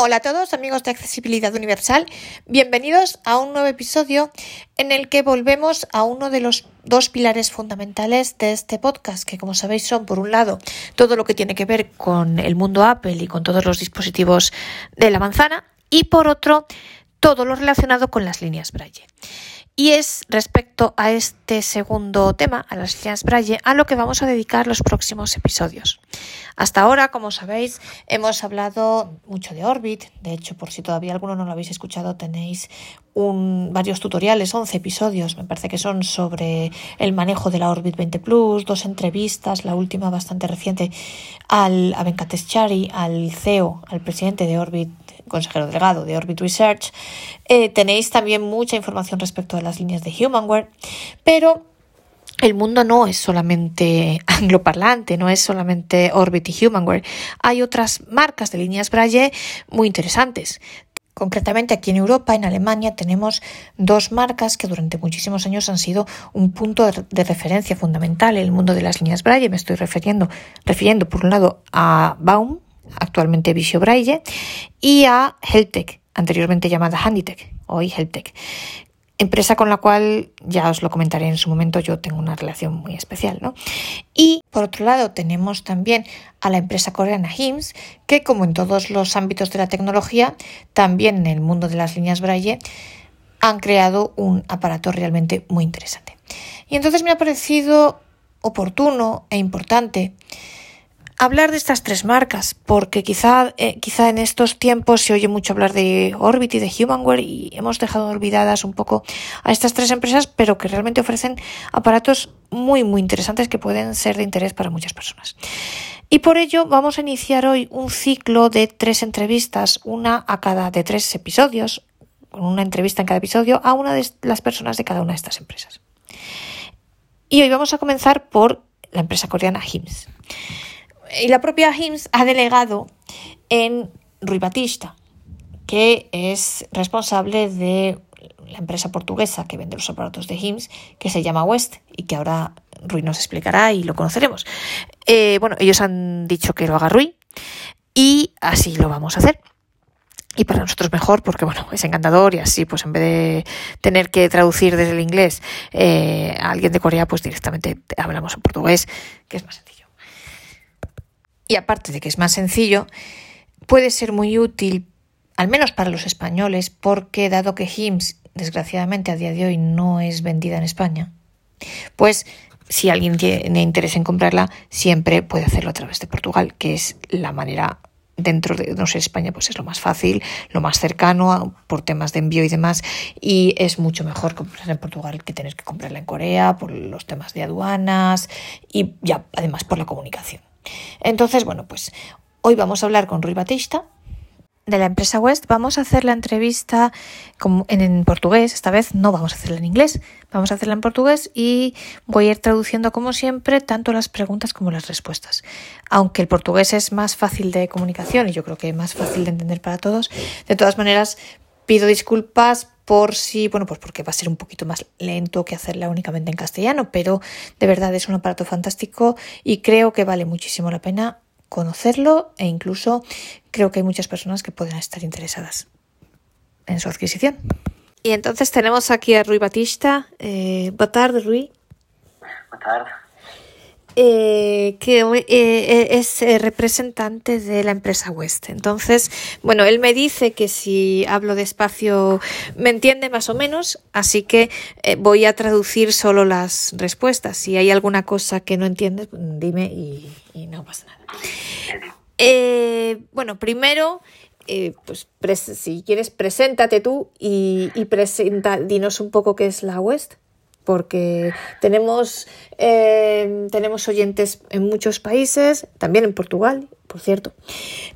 Hola a todos amigos de Accesibilidad Universal, bienvenidos a un nuevo episodio en el que volvemos a uno de los dos pilares fundamentales de este podcast, que como sabéis son por un lado todo lo que tiene que ver con el mundo Apple y con todos los dispositivos de la manzana y por otro todo lo relacionado con las líneas Braille. Y es respecto a este segundo tema, a las líneas Braille, a lo que vamos a dedicar los próximos episodios. Hasta ahora, como sabéis, hemos hablado mucho de Orbit. De hecho, por si todavía alguno no lo habéis escuchado, tenéis varios tutoriales, 11 episodios, me parece que son sobre el manejo de la Orbit 20 Plus, dos entrevistas, la última bastante reciente al, a Venkateschari, al CEO, al presidente de Orbit consejero delegado de Orbit Research. Eh, tenéis también mucha información respecto a las líneas de Humanware, pero el mundo no es solamente angloparlante, no es solamente Orbit y Humanware. Hay otras marcas de líneas Braille muy interesantes. Concretamente aquí en Europa, en Alemania, tenemos dos marcas que durante muchísimos años han sido un punto de referencia fundamental en el mundo de las líneas Braille. Me estoy refiriendo, refiriendo por un lado a Baum, actualmente Visio Braille, y a Heltec, anteriormente llamada Handitech, hoy Heltec. Empresa con la cual, ya os lo comentaré en su momento, yo tengo una relación muy especial, ¿no? Y por otro lado tenemos también a la empresa coreana HIMS, que como en todos los ámbitos de la tecnología, también en el mundo de las líneas Braille, han creado un aparato realmente muy interesante. Y entonces me ha parecido oportuno e importante hablar de estas tres marcas, porque quizá, eh, quizá en estos tiempos se oye mucho hablar de Orbit y de Humanware y hemos dejado olvidadas un poco a estas tres empresas, pero que realmente ofrecen aparatos muy, muy interesantes que pueden ser de interés para muchas personas. Y por ello vamos a iniciar hoy un ciclo de tres entrevistas, una a cada de tres episodios, con una entrevista en cada episodio a una de las personas de cada una de estas empresas. Y hoy vamos a comenzar por la empresa coreana HIMS y la propia HIMS ha delegado en Rui Batista, que es responsable de la empresa portuguesa que vende los aparatos de HIMS, que se llama West y que ahora Rui nos explicará y lo conoceremos. Eh, bueno, ellos han dicho que lo haga Rui y así lo vamos a hacer. Y para nosotros mejor, porque bueno, es encantador y así, pues en vez de tener que traducir desde el inglés eh, a alguien de Corea, pues directamente hablamos en portugués, que es más sencillo y aparte de que es más sencillo, puede ser muy útil, al menos para los españoles, porque dado que HIMS, desgraciadamente, a día de hoy no es vendida en España, pues si alguien tiene interés en comprarla, siempre puede hacerlo a través de Portugal, que es la manera dentro de, no sé, España, pues es lo más fácil, lo más cercano por temas de envío y demás, y es mucho mejor comprarla en Portugal que tener que comprarla en Corea por los temas de aduanas y ya además por la comunicación. Entonces, bueno, pues hoy vamos a hablar con Rui Batista de la empresa West. Vamos a hacer la entrevista en, portugués, esta vez no vamos a hacerla en inglés, vamos a hacerla en portugués y voy a ir traduciendo como siempre tanto las preguntas como las respuestas. Aunque el portugués es más fácil de comunicación y yo creo que más fácil de entender para todos, de todas maneras pido disculpas por si, bueno, pues porque va a ser un poquito más lento que hacerla únicamente en castellano, pero de verdad es un aparato fantástico y creo que vale muchísimo la pena conocerlo e incluso creo que hay muchas personas que pueden estar interesadas en su adquisición. Y entonces tenemos aquí a Rui Batista. Eh, boa tarde, Rui. Boa tarde. Eh, que eh, es eh, representante de la empresa West. Entonces, bueno, él me dice que si hablo despacio me entiende más o menos, así que voy a traducir solo las respuestas. Si hay alguna cosa que no entiendes, dime y, no pasa nada. bueno, primero, pues si quieres, preséntate tú y, y presenta, dinos un poco qué es la West porque tenemos, eh, tenemos oyentes en muchos países, también en Portugal, por cierto,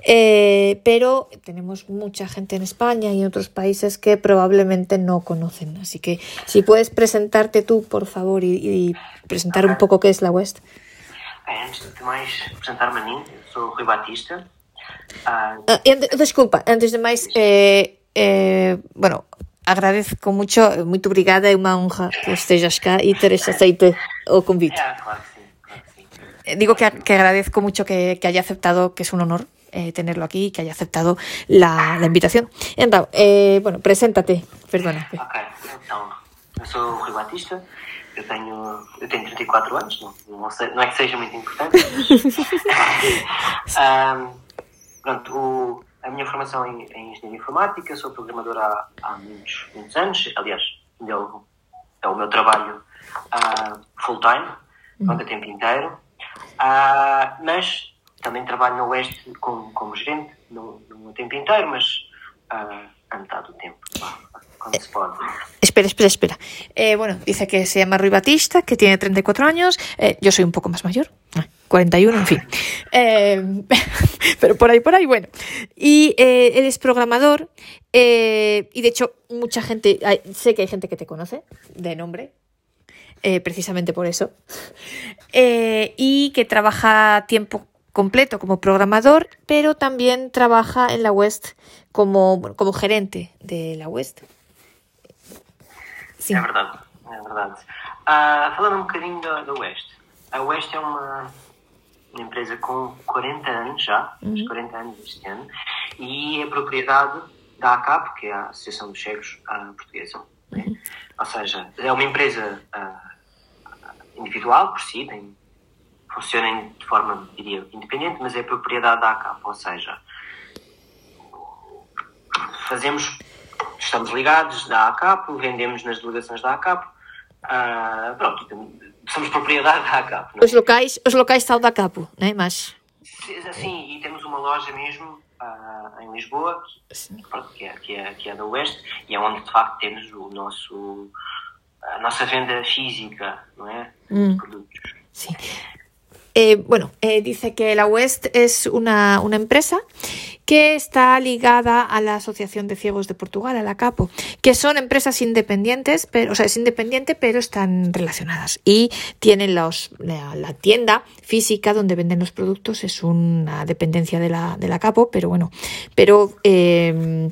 eh, pero tenemos mucha gente en España y en otros países que probablemente no conocen. Así que si puedes presentarte tú, por favor, y, y presentar un poco qué es la West. Antes de mais, presentar-me a mim, sou Rui Batista. Uh, uh, desculpa, antes de eh, eh, bueno, agradezco mucho, muito obrigada, é uma honra que estejas cá e teres aceito o convite. Sim. Digo que, que agradezco mucho que, que haya aceptado, que es un honor eh, tenerlo aquí y que haya aceptado la, la invitación. Então, eh, bueno, preséntate, perdona. Ok, então, eu sou o Rui Batista, eu tenho, eu tenho 34 anos, não, não, sei, não é que seja muito importante. mas, Ahm, pronto, o- a minha formação em, em Engenharia Informática, sou programador há, há muitos, muitos anos, aliás, é o, é o meu trabalho ah, full-time, quanto a tempo inteiro, Ah, mas também trabalho no Oeste como, como gerente, não, não a tempo inteiro, mas ah, a metade do tempo, vá, quando se pode. Espera, espera, espera. Eh, bueno, dice que se llama Rui Batista, que tiene 34 años. Eh, yo soy un poco más mayor, ah, 41, en fin. Eh, pero por ahí, por ahí, bueno. Y eh, es programador. eh, y de hecho, mucha gente, sé que hay gente que te conoce de nombre. eh, precisamente por eso. Y que trabaja tiempo completo como programador, pero también trabaja en la West como, como gerente de la West. Sim. É verdade, é verdade. Ah, falando um bocadinho Oeste. A Oeste é uma, uma empresa com 40 anos já, uns 40 anos este ano, e é propriedade da ACAP, que é a Associação dos Cegos ah, Portuguesa. né? Ou seja, é uma empresa ah, individual por si, tem, funciona de forma, diria, independente, mas é propriedade da ACAP, ou seja, fazemos, estamos ligados da ACAP, vendemos nas delegações da ACAP, ah, pronto, somos propriedade da ACAP. não é? Os locais, os locais são da Capo, né? Mas Sim, Sim, e temos uma loja mesmo ah, em Lisboa, que, pronto, que, é, que, é, que é da Oeste, e é onde de facto temos o nosso, a nossa venda física, não é? De produtos. sí. Eh, bueno, eh, dice que la West es una, una empresa que está ligada a la Asociación de Ciegos de Portugal, a la CAPO, que son empresas independientes, pero, o sea, es independiente, pero están relacionadas. Y tienen los, la, la tienda física donde venden los productos, es una dependencia de la, de la CAPO, pero bueno, pero eh,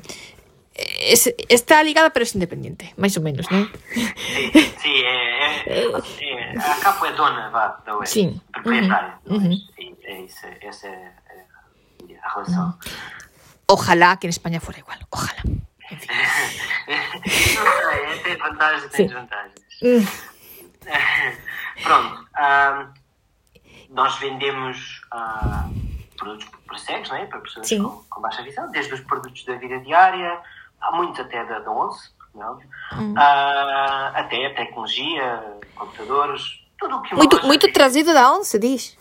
es- está ligada, pero es independiente, más o menos, ¿no? Sim, sim é, é, é, a ACAP é dona vá, da Oeste, Sim. proprietária da Uhum. Oeste. E é isso, essa é, é a relação. Ojalá que en España fuera igual, ojalá. Não sei, tem vantagens e tem Sim. desvantagens. Mm. Pronto. ah, nós vendemos ah, produtos para cegos, não é? para pessoas Sim. com, com baixa visão, desde os produtos da vida diária, há muitos até da, da 11, como é óbvio, Hum. ah, até a tecnologia, computadores, tudo o que Muito, muito trazido da once, diz.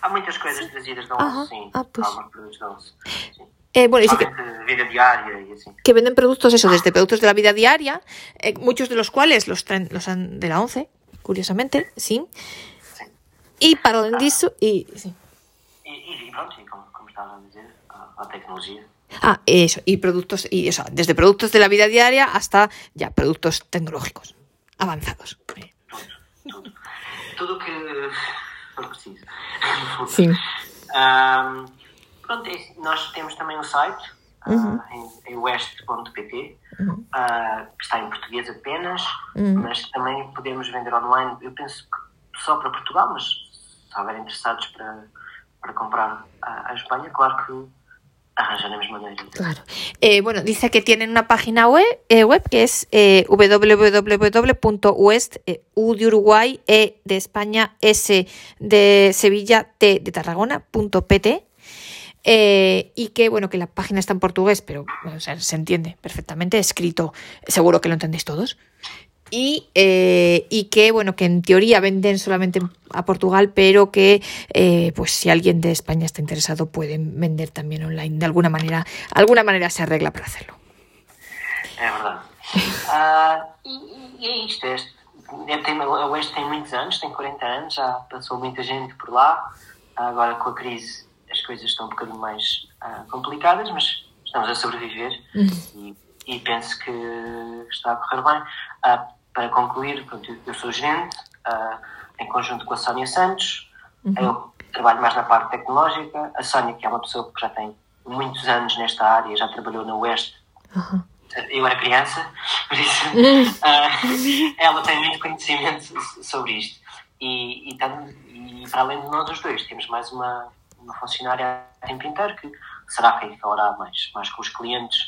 Há muitas coisas trazidas da 11, Aham. sim. Ah, pois. Há produtos da 11. Sim. Eh, bueno, que, vida diária e assim. que venden productos, eso, desde productos de la vida diaria, eh, muchos de los cuales los traen, los han de la once, curiosamente, sí. Sim. Y para além disso, y, sí. E, e pronto, e como, como a dizer, a, a tecnologia. Ah, eso, y productos, y eso, desde productos de la vida diaria hasta ya productos tecnológicos avanzados. Eh, tudo, que for preciso. Sim. Ahm, pronto, nós temos também um site ah, Uhum. em, em west.pt Uhum. ah, que está em português apenas, Uhum. mas também podemos vender online. Eu penso que só para Portugal, mas se houverem interessados para, para comprar a, a Espanha, claro que arranjaremos maneira. Claro. Eh, bueno, dice que tienen una página web, eh, web que es eh, www.west, eh, U de Uruguay, E de España, S de Sevilla, T de Tarragona, punto PT. Eh, y que bueno que la página está en portugués pero o se entiende perfectamente escrito seguro que lo entendéis todos y, eh, y que bueno que en teoría venden solamente a Portugal pero que eh, pues si alguien de España está interesado pueden vender también online de alguna manera alguna manera se arregla para hacerlo É verdade. Ah, e, e é isto. Este, tem, a Oeste tem muitos anos, tem 40 anos, já passou muita gente por lá. Agora com a crise as coisas estão um bocadinho mais ah, complicadas, mas estamos a sobreviver e, e penso que está a correr bem. Ah, para concluir, eu- sou gerente, ah, em conjunto com a Sónia Santos. Eu trabalho mais na parte tecnológica. A Sónia, que é uma pessoa que já tem muitos anos nesta área, já trabalhou na Oeste eu era criança, por isso ah, ela tem muito conhecimento so- sobre isto. E, e, e para além de nós os dois, temos mais uma, uma funcionária a tempo inteiro que será quem falará mais, mais com os clientes.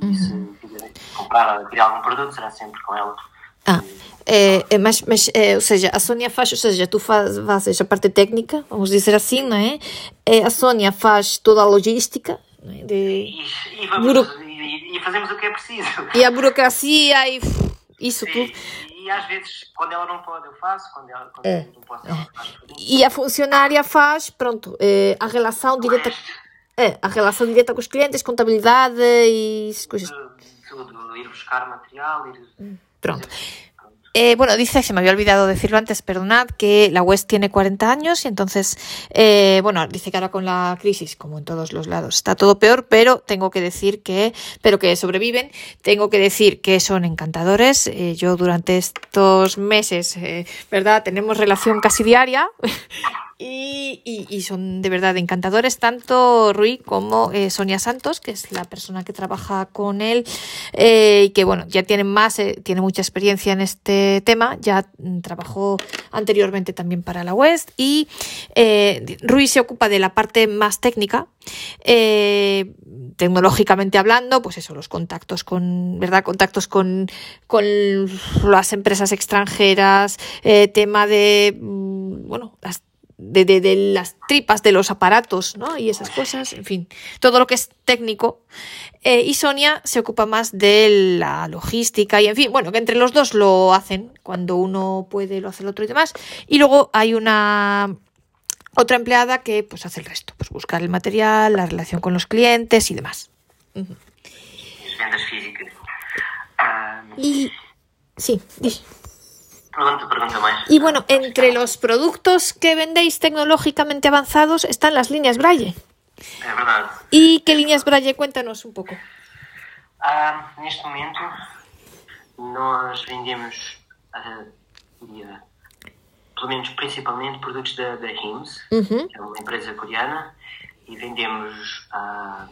E se quiserem comprar ou adquirir algum produto, será sempre com ela. Ah, é, é, mas, mas é, ou seja, a Sônia faz, ou seja, tu faz, fazes a parte técnica, vamos dizer assim, não é? é a Sônia faz toda a logística, é? De... E, e, vamos, Buro- e, e fazemos o que é preciso. E a burocracia e isso Sim, tudo. E às vezes, quando ela não pode, eu faço. Quando ela quando É. não posso, ela faz. E a funcionária faz, pronto, eh, a relação direta, é, a relação direta com os clientes, contabilidade e coisas. Tudo, ir buscar material, ir. Eh, bueno, dice, se me había olvidado decirlo antes, perdonad, que la West tiene 40 años y entonces, eh, bueno, dice que ahora con la crisis, como en todos los lados, está todo peor, pero tengo que decir que, pero que sobreviven, tengo que decir que son encantadores. Eh, yo durante estos meses, eh, ¿verdad? Tenemos relación casi diaria. Y, y- son de verdad encantadores, tanto Rui como eh, Sonia Santos, que es la persona que trabaja con él eh, y que, bueno, ya tiene más, eh, tiene mucha experiencia en este tema, ya trabajó anteriormente también para la West y Rui se ocupa de la parte más técnica, tecnológicamente hablando, pues eso, los contactos con, ¿verdad? Contactos con, con las empresas extranjeras, tema de, mm, bueno, las de, de- de las tripas de los aparatos, ¿no? Y esas cosas, en fin, todo lo que es técnico. Eh, y Sonia se ocupa más de la logística y, en fin, bueno, que entre los dos lo hacen. Cuando uno puede, lo hace el otro y demás. Y luego hay una otra empleada que pues hace el resto, pues buscar el material, la relación con los clientes y demás. Ah, Y sí, di. Y bueno, entre los productos que vendéis tecnológicamente avanzados están las líneas Braille. É verdade. ¿Y qué líneas Braille? Cuéntanos un poco. Ah, neste momento, nós vendemos, ah, diria, pelo menos principalmente, produtos da, da HIMS, Ujú. que é uma empresa coreana, e vendemos ah,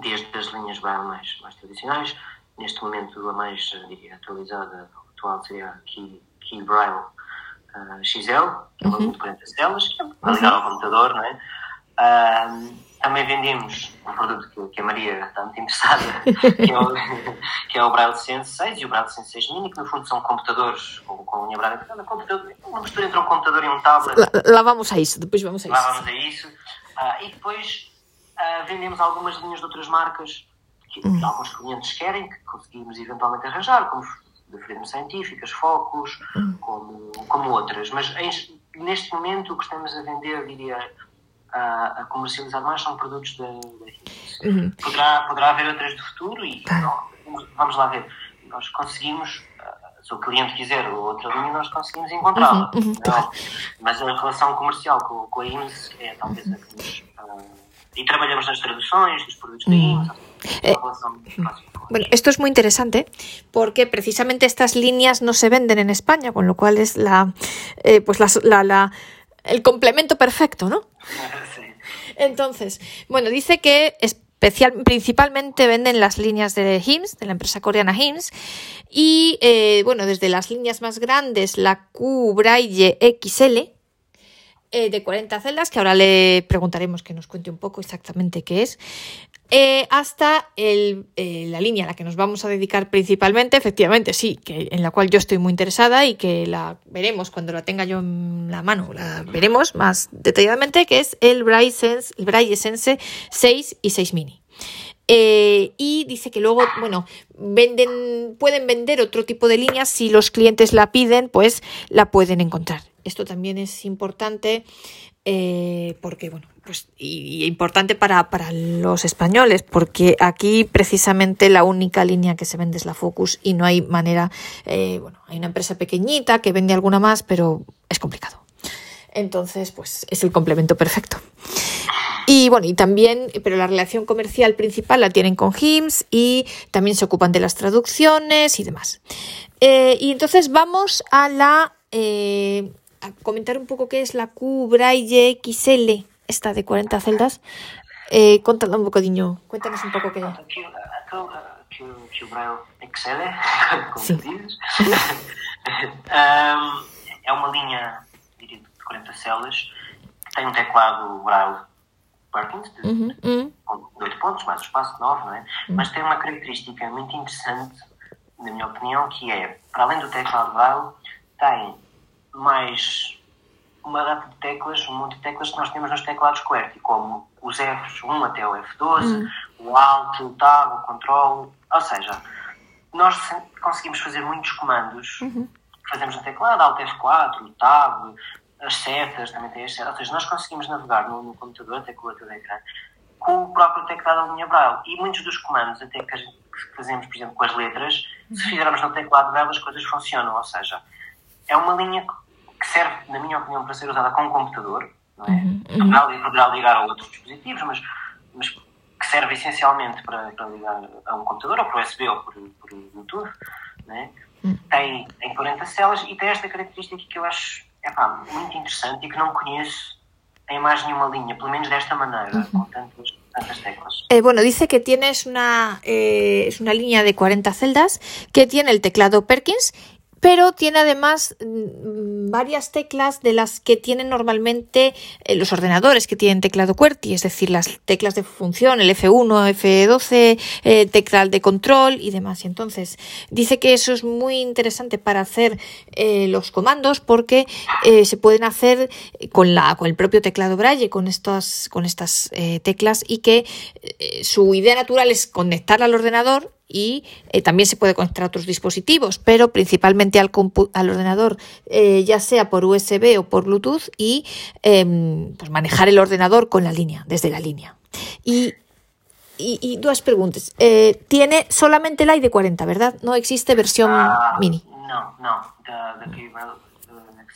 desde as linhas Braille mais, mais tradicionais. Neste momento, a mais, ah, diria, atualizada, atual seria a Key, Key Braille ah, XL, que é uma de 40 telas, que é para ligar ao computador, não é? Ah, também vendemos um produto que, que a Maria está muito interessada, que é o, que é o Braille Sense 6 e o Braille Sense 6 Mini, que no fundo são computadores com, com linha Braille. Uma mistura entre um computador e um tablet. La, la vamos a isso, depois vamos a Lá isso. vamos a isso. Ah, e depois ah, vendemos algumas linhas de outras marcas que, que alguns clientes querem, que conseguimos eventualmente arranjar, como de frenos científicas, focos, como, como outras. Mas em- neste momento o que estamos a vender, diria, a, a comercializar mais são produtos da, Hines. Poderá, poderá haver outras do futuro e não, vamos lá ver. Nós conseguimos, ah, se o cliente quiser outra linha, nós conseguimos encontrá-la. Não, Mas a relação comercial com, com a IMS é talvez a que nos. ah, e trabalhamos nas traduções dos produtos da IMS. Próxima com Bueno, esto es muy interesante porque precisamente estas líneas no se venden en España, con lo cual es la, eh, pues la, la- la- el complemento perfecto, ¿no? Entonces, bueno, dice que especial, principalmente venden las líneas de HIMS, de la empresa coreana HIMS, y eh, bueno, desde las líneas más grandes, la Q Braille XL, eh, de 40 celdas, que ahora le preguntaremos que nos cuente un poco exactamente qué es, eh, hasta el, eh, la línea a la que nos vamos a dedicar principalmente, efectivamente, sí, que, en la cual yo estoy muy interesada y que la veremos cuando la tenga yo en la mano, la veremos más detalladamente, que es el Braille Sense, el Braille Sense 6 y 6 Mini. Y dice que luego, bueno, venden, pueden vender otro tipo de líneas si los clientes la piden, pues la pueden encontrar. Esto también es importante eh, porque, bueno, pues y, importante para, para los españoles, porque aquí precisamente la única línea que se vende es la Focus y no hay manera, eh, bueno, hay una empresa pequeñita que vende alguna más, pero es complicado. Entonces, pues es el complemento perfecto. Y bueno, y también, pero la relación comercial principal la tienen con HIMS y también se ocupan de las traducciones y demás. Eh, y entonces vamos a la a comentar un poco qué es la Q Braille XL, esta de 40 celdas. Eh, cuéntala un bocadinho, cuéntanos un poco qué. O Braille excel, como tu dizes, Ahm, é uma linha diria, de 40 células que tem um teclado Braille Perkins, de, uhum, uhum. de 8 pontos, mais o espaço 9, não é? Uhum. Mas tem uma característica muito interessante, na minha opinião, que é, para além do teclado Braille, tem mais uma data de teclas, um monte de teclas que nós temos nos teclados QWERTY, como os F1 até o F12, uhum. o Alt, o Tab, o Control, ou seja, nós conseguimos fazer muitos comandos uhum. que fazemos no teclado, Alt F4, o Tab, as setas, também tem as setas, ou seja, nós conseguimos navegar no, no computador, até com o do ecrã, com o próprio teclado da linha Braille. E muitos dos comandos, até que, gente, que fazemos, por exemplo, com as letras, se uhum. fizermos no teclado Braille, as coisas funcionam, ou seja, é uma linha que serve, na minha opinião, para ser usada com um computador, não é? Uhum. Poderá, poderá ligar a outros dispositivos, mas, mas que serve essencialmente para, para ligar a um computador, ou por USB, ou por, por Bluetooth, né? Uhum. tem, tem 40 células e tem esta característica que eu acho epá, muito interessante e que não conheço en más nenhuma línea, pelo menos de esta manera, uh -huh. con tantos, tantas teclas. Eh, bueno, dice que tienes una, eh, es una línea de 40 celdas que tiene el teclado Perkins pero tiene además mm, varias teclas de las que tienen normalmente eh, los ordenadores que tienen teclado QWERTY, es decir, las teclas de función, el F1, F12, eh, de control y demás. Y entonces dice que eso es muy interesante para hacer eh, los comandos porque se pueden hacer con, la, con el propio teclado Braille, con estas, con estas teclas y que su idea natural es conectarla al ordenador y eh, también se puede conectar a otros dispositivos, pero principalmente al, al ordenador, eh, ya sea por USB o por Bluetooth, y eh, pues manejar el ordenador con la línea, desde la línea. Y, y, y dos preguntas. Eh, tiene solamente el ID40, ¿verdad? No existe versión uh, mini. No, no. The, the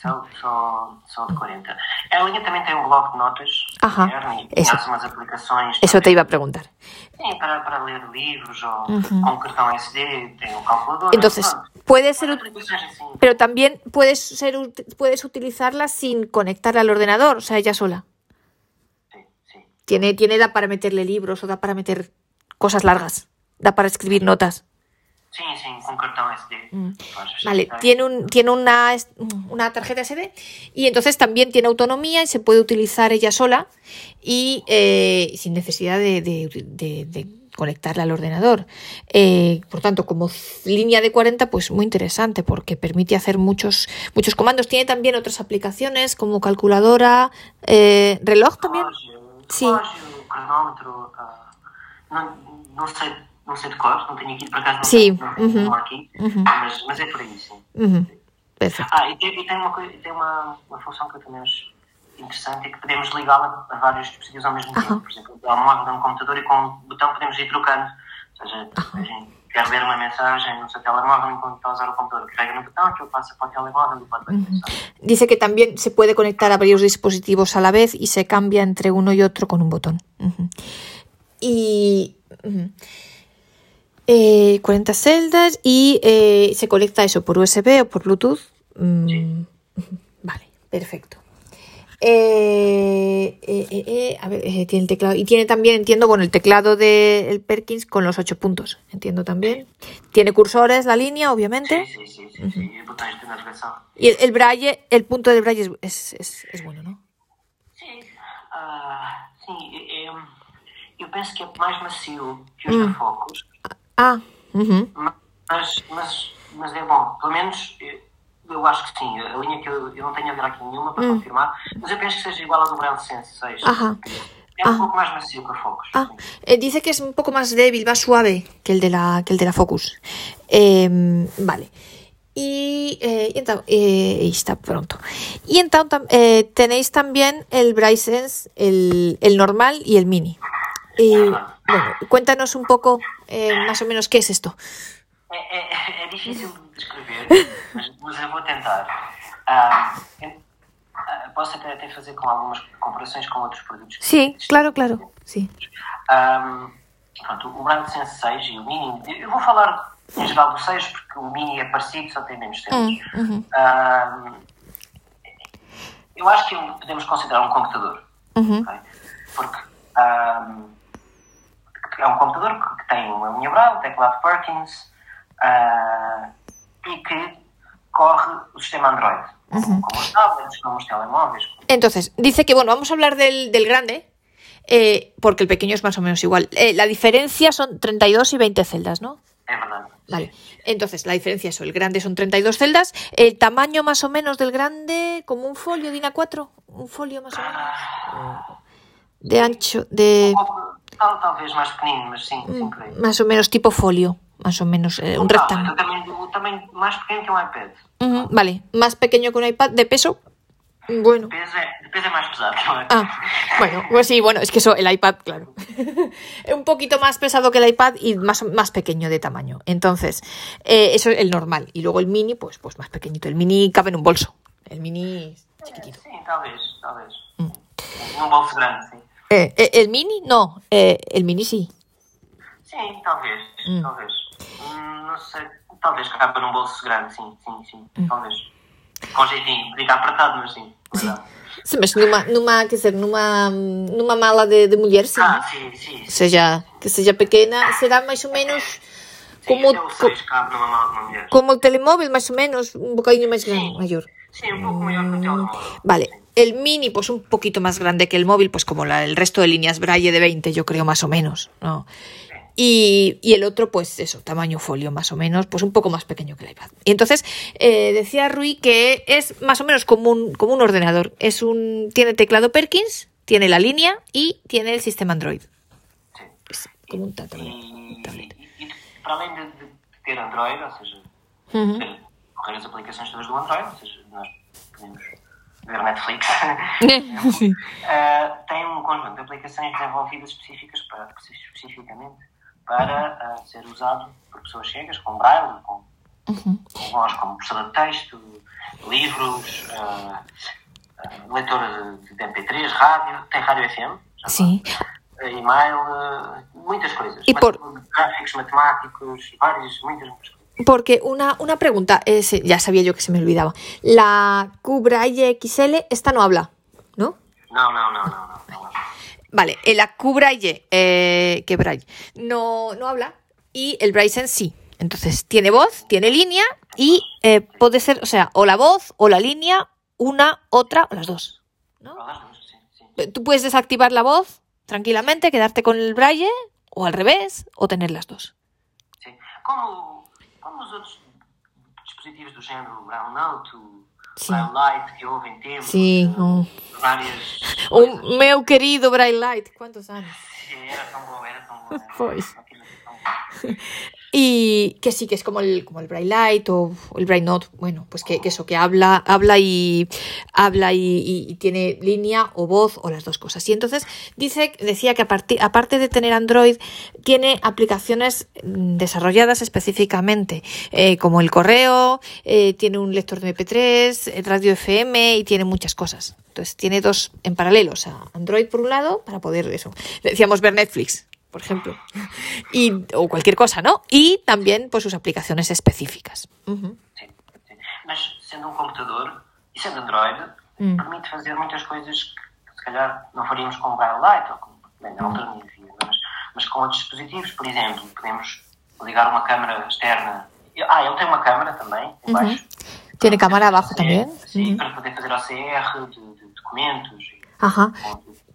só, só, só de 40. A linha também tem um bloco de notas Ajá, interno e eso. aplicações. Eso te iba a preguntar. Sim, para, para ler livros ou uh -huh. com cartão SD, tem um calculador. Entonces, puede ser. Pero también puedes, ser, puedes utilizarla sin conectarla al ordenador, o sea, ella sola. Sí, sí. Tiene, tiene da para meterle libros o da para meter cosas largas, da para escribir notas. Sí, sí, con cartón SD. Mm. Vale, tiene, un, tiene una, una, tarjeta SD y entonces también tiene autonomía y se puede utilizar ella sola y eh, sin necesidad de, de, de, de, conectarla al ordenador. Eh, por tanto, como línea de 40, pues muy interesante porque permite hacer muchos, muchos comandos. Tiene también otras aplicaciones como calculadora, eh, reloj también. sí. uh, no, no sé não sei de cor, não tenho aqui, por acaso não, sim. não, não, uhum. aqui, uhum. mas, mas é por aí, sim. Uhum. Ah, e tem, e tem, uma, tem uma, uma função que eu também acho interessante, é que podemos ligá-la a vários dispositivos ao mesmo tempo. Por exemplo, há um móvel de um computador e com um botão podemos ir trocando. Ou seja, a gente quer ver uma mensagem no seu telemóvel enquanto está a usar o computador, carrega no botão, aquilo passa para o telemóvel y pode ver uh Dice que también se puede conectar a varios dispositivos a la vez y se cambia entre uno y otro con un botón. Y... 40 eh, celdas y eh, se conecta eso por USB o por Bluetooth. Mm, vale, perfecto. Eh, a ver, tiene el teclado. Y tiene también, entiendo, bueno, el teclado del Perkins con los 8 puntos. Entiendo también. Tiene cursores, la línea, obviamente. Sí, sí, sí. sí, Y el, el, braille, el punto del braille es, es, es bueno, ¿no? Sí. Uh, sí, eu penso que é mais macio que os mm. focos. Ah, uhum. mas, mas, mas é bom. Pelo menos eu acho que sim. A linha que eu, eu não tenho a ver aqui nenhuma para hum. confirmar, mas eu penso que seja igual a do Sense 6. Ajá. Es un ah. poco más macio que Focus. Ah, eh, dice que es un poco más débil, más suave que el de la, que el de la Focus. Eh, vale. Y, eh, y, entonces, eh, está pronto. Y entonces eh, tenéis también el Sense, el, el normal y el mini. Y, bueno, cuéntanos un pouco eh, máis ou menos que é isto. É, é, é difícil de descrever, mas, mas eu vou tentar. Ah, posso até, até fazer com algumas comparações com outros produtos. Sim, claro, claro. Sim. Um, pronto, o Brand Sense 6 e o Mini, eu vou falar em geral do 6 porque o Mini é parecido, só tem menos centros. Hum, uhum. um, eu acho que podemos considerar um computador. Uhum. Okay? Porque um, é um computador que tem uma linha Braille, teclado Perkins uh, e que corre o sistema Android, uh -huh. como os tablets, como os telemóveis. Entonces, dice que, bueno, vamos a hablar del, del grande, Eh, porque el pequeño es más o menos igual. Eh, la diferencia son 32 y 20 celdas, ¿no? É verdade. Vale. Entonces, la diferencia es eso. El grande son 32 celdas. El tamaño más o menos del grande, como un folio de INA4. Un folio más o menos. Ah, De ancho, de... um tal, talvez mais pequenino, mas sim, sim, por aí. Más o menos tipo folio. Más o menos. eh, un rectángulo. o tamanho, o tamanho mais pequeno que um iPad. Vale. Más pequeño que un iPad. De peso. Bueno. De peso é, de peso é mais pesado. Ah, bueno, pues sí, bueno, es que eso, el iPad, claro. un poquito más pesado que el iPad y más, más pequeño de tamaño. Entonces, eh, eso es el normal. Y luego el mini, pues, pues más pequeñito. El mini cabe en un bolso. El mini es chiquitito. Mm. Num bolso grande, sim. Eh, eh, ¿El mini? No, eh, el mini sí. Sim, talvez, Hum. talvez. Hum, não sei, talvez cabe num bolso grande, sim, sim, sim, Hum. talvez. Com jeitinho, fica apertado, mas sim, verdade. Sí, mas numa, numa, quer dizer, numa, numa mala de, de mulher, sim. Ah, sim, sim. Que seja, que seja pequena, será mais ou menos como, sim, até o co- 6 cabe numa mala de uma mulher. como o telemóvel, mais ou menos, un bocadinho máis grande, maior. Sim, um pouco maior que o telemóvel. Vale, el mini, pues un poquito más grande que el móvil, pues como la, el resto de líneas Braille de 20, yo creo más o menos, ¿no? Y, y el otro, pues eso, tamaño folio más o menos, pues un poco más pequeño que el iPad. Y entonces eh, decía Rui que es más o menos como un, como un ordenador. Es un, tiene teclado Perkins, tiene la línea y tiene el sistema Android. Sim. Es como un tablet. Un tablet. para além de, de ter Android, ter correr as aplicações todas do Android, ou seja, nós podemos ver Netflix, ah, tem um conjunto de aplicações desenvolvidas específicas para, especificamente para ah, ser usado por pessoas cegas, com braille, com, Ujú. com voz, como professora de texto, livros, ah, ah, leitora de, de MP3, rádio, tem rádio FM, Sí. e-mail, eh, muitas coisas. E por- Gráficos matemáticos, várias, muitas, muitas coisas. Porque una, una pregunta, eh, ya sabía yo que se me olvidaba. La Q Braille XL, esta no habla, ¿no? Não, não, não, não. não. Vale, eh, la Q Braille, eh, ¿qué Braille? No, no habla y el Braille sí. Entonces, tiene voz, tiene línea y eh, puede ser, o sea, o la voz o la línea, una, otra o las dos. ¿no? Tú puedes desactivar la voz tranquilamente, quedarte con el Braille o al revés o tener las dos. sim. Como, como os outros dispositivos do género Brown Note, o Sim. Brown Light, que houve em tempo, Sí, oh. várias Un coisas. meu querido Braille Light, ¿cuántos años? Sim, Era tão bom, era tão bom. Era, Pois. aquilo era tão bom. Y que sí, que es como el, como el Braille Light o, el Braille Note, bueno, pues que, que eso, que habla, habla y habla y, y- tiene línea o voz o las dos cosas. Y entonces dice, decía que aparte de tener Android, tiene aplicaciones desarrolladas específicamente, eh, como el correo, eh, tiene un lector de MP3, eh, radio FM y tiene muchas cosas. Entonces tiene dos en paralelo, o sea, Android por un lado, para poder eso. Decíamos ver Netflix, por ejemplo y, o cualquier cosa, ¿no? Y también pues sus aplicaciones específicas. Sim, sim. Mas sendo um computador e sendo Android, Hum. permite fazer muitas coisas que se calhar não faríamos com o Light ou com, bem, altura não havia, mas, mas com outros dispositivos, por exemplo, podemos ligar uma câmara externa. Ah, ele tem uma câmara também, em baixo. Tiene cámara abajo Sim, también. Sim, Ujú. para poder fazer OCR de, de documentos. Ajá.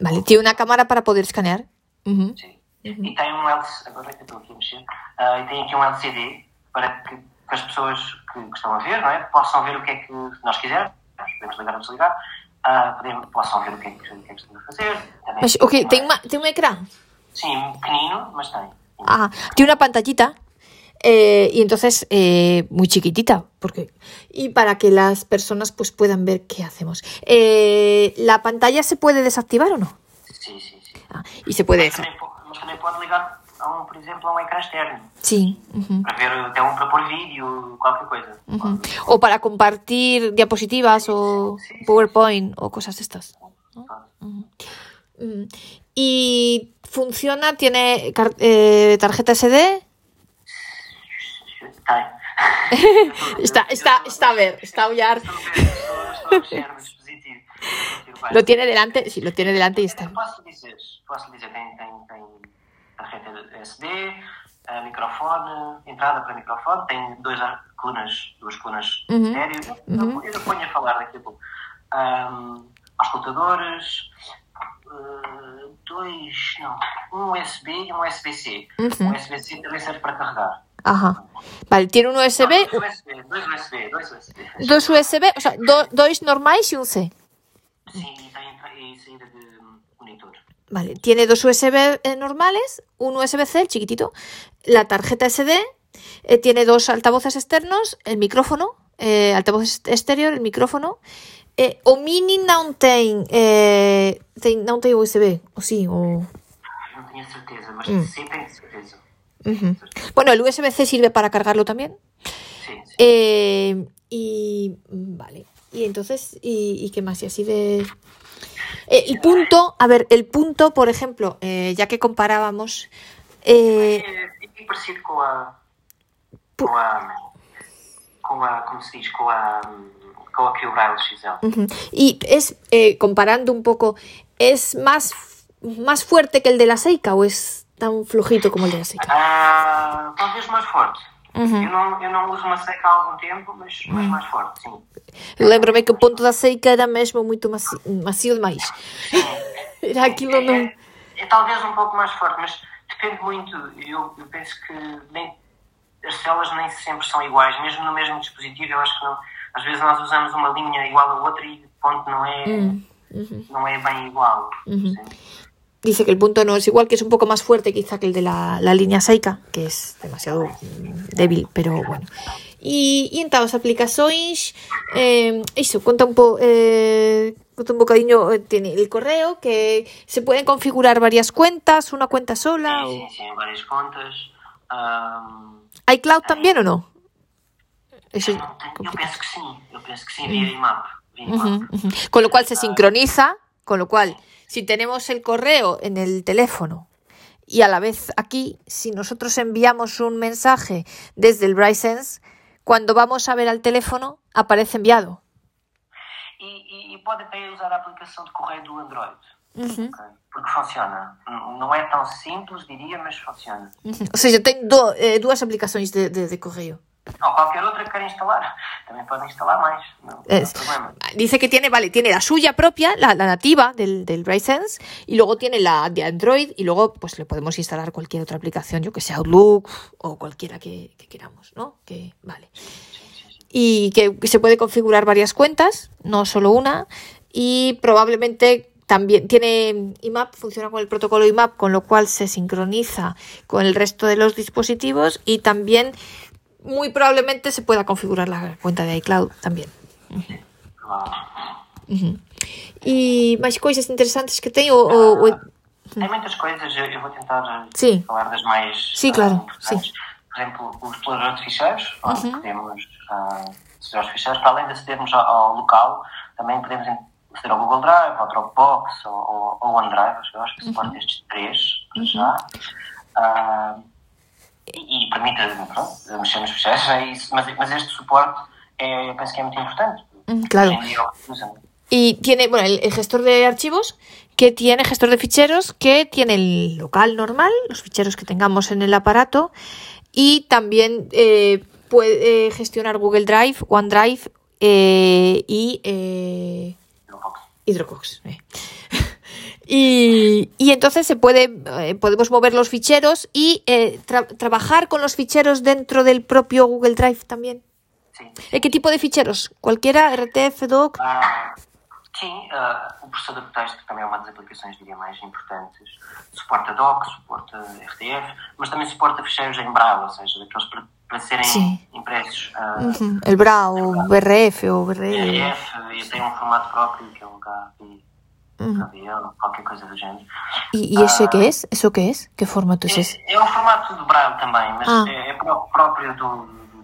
Vale, tiene una cámara para poder escanear. Ujú. Sim. E tem um LCD, agora que eu estou aqui a mexer, ah, e tem aqui um LCD para que, que as pessoas que, que estão a ver, não é? Possam ver o que é que nós quisermos, podemos ligar ou desligar, ah, podemos, possam ver o que é que, o que, é que estamos a fazer. Também Mas, ok, tiene, uma- tiene un ecrán. Sim, pequenino, mas tem. Ajá. Tiene una pantallita. eh, y entonces eh, muy chiquitita porque y para que las personas pues puedan ver qué hacemos Eh, la pantalla se puede desactivar o no Sim, sim, sim. Ah, y se puede po- mas também pode ligar, a um, por exemplo, a um ecrã externo, sí ujú, para ver até um para pôr vídeo, qualquer coisa. ujú. o para compartir diapositivas o Sí, sí, PowerPoint o cosas de estas Pode. Mm. Y funciona, tiene eh, tarjeta SD. Tem. Está, está, está a ver, está a. Lo tiene delante, sí, lo tiene delante y está. Posso dizer, posso dizer, tem, tem, tem tarjeta SD, eh, microfone, entrada para microfone, tem dois colunas, duas colunas Uhum. estéreo. Eu, eu ponho a falar daqui a pouco. Um, auscultadores, eh, dois, não, um USB e um USB-C. Uhum. O USB-C também serve para carregar. Ajá. Vale, tiene un USB, Dois USB, dois USB, dois USB. dos USB, o sea, do- dos normales y un C. Sim, e tem e saída de monitor. Vale, tiene dos USB eh, normales, un USB-C, el chiquitito, la tarjeta SD, eh, tiene dos altavoces externos, el micrófono, eh, altavoz exterior, el micrófono. Eh, o mini tem, eh, tem USB, o sí, o... Ujú. Bueno, el USB-C sirve para cargarlo también. Eh, y mm, vale. Y entonces, ¿y, y qué más? Y así de. Eh, el punto, a ver, el punto, por ejemplo, eh, ya que comparábamos. eh, É, parecido com a. Com a. Com a. Como se diz? Com a. Com a Q-Braille XL. ujú. Y es, eh, comparando un poco, ¿es más, más fuerte que el de la Seika o es tan flojito como el de la Seika? Ah, talvez mais forte. Uhum. Eu, não, eu não uso uma seca há algum tempo, mas, mas mais forte, sim. Lembro-me que o ponto da Seika era mesmo muito macio, macio demais. Era aquilo não. É, é talvez um pouco mais forte, mas depende muito. Eu, eu penso que nem, as células nem sempre são iguais, mesmo no mesmo dispositivo. Eu acho que não, às vezes nós usamos uma linha igual a outra e o ponto não é, não é bem igual. sim. Dice que el punto no es igual, que es un poco más fuerte quizá que el de la, la línea Seika, que es demasiado débil, pero bueno. Y, y então, as aplicações, eh, conta un, po, eh, conta un bocadinho, eh, tiene el correo, que se pueden configurar varias cuentas, una cuenta sola, Sim, o... sim, várias contas. Ahm, iCloud también o no? Eso complicado. penso que sim, eu penso que IMAP. IMAP. ujú. Con lo cual se sincroniza, con lo cual, si tenemos el correo en el teléfono y a la vez aquí, si nosotros enviamos un mensaje desde el Brightsense, cuando vamos a ver al teléfono, aparece enviado. E, e, e pode até usar a aplicação de correio do Android. Porque funciona. Não é tão simples, diria, mas funciona. ujú. O sea, yo tengo do- eh, aplicações de, de, de correo. Ou qualquer outra que queira instalar. Também podem instalar. Não, não Es- problema. dice que tiene, vale, tiene la suya propia, la, la nativa del, del Brightsense, y luego tiene la de Android, y luego pues le podemos instalar cualquier otra aplicación, yo que sea Outlook o cualquiera que, que queramos, ¿no? Que, vale. Y que, que se puede configurar varias cuentas, no solo una, y probablemente también tiene IMAP, funciona con el protocolo IMAP, con lo cual se sincroniza con el resto de los dispositivos y también muy probablemente se pueda configurar la cuenta de iCloud también. Uhum. E mais coisas interessantes que tem? Ou, ou- ou- Tem muitas coisas, eu vou tentar Sim. falar das mais Sim, ah, claro, importantes. Por exemplo, o explorador de ficheiros, onde podemos ah, aceder aos ficheiros, para além de acedermos ao, ao local, também podemos aceder ao Google Drive, ao Dropbox ou ao OneDrive, eu acho que suporta estes três para já. Ah, e, e permite pronto, mexer nos ficheiros, é isso, mas, mas este suporte é, eu penso que é muito importante. Claro. Y tiene, bueno, el, el gestor de archivos que tiene, gestor de ficheros que tiene el local normal, los ficheros que tengamos en el aparato y también eh, puede gestionar Google Drive, OneDrive eh, y eh, Dropbox. y Dropbox. eh. Y, y entonces se puede, eh, podemos mover los ficheros y eh, tra- trabajar con los ficheros dentro del propio Google Drive también. Sim. ¿Eh, ¿Qué tipo de ficheros? ¿Cualquiera? ¿RTF, doc? Ah, sim, ah, o processador de texto também é uma das aplicações, diria, mais importantes. Suporta doc, suporta RTF, mas também suporta ficheiros em braille, ou seja, daqueles para, para serem Sim. impressos ah, Ujú, El BRA o BRF o BRL. PDF e tem um formato próprio que é um KB, KBL, qualquer coisa do género. ¿Y, y ese qué es? ¿Eso qué es? ¿Qué formato es ese? É, é um formato de braille também, mas Ah. é, é pró- próprio do,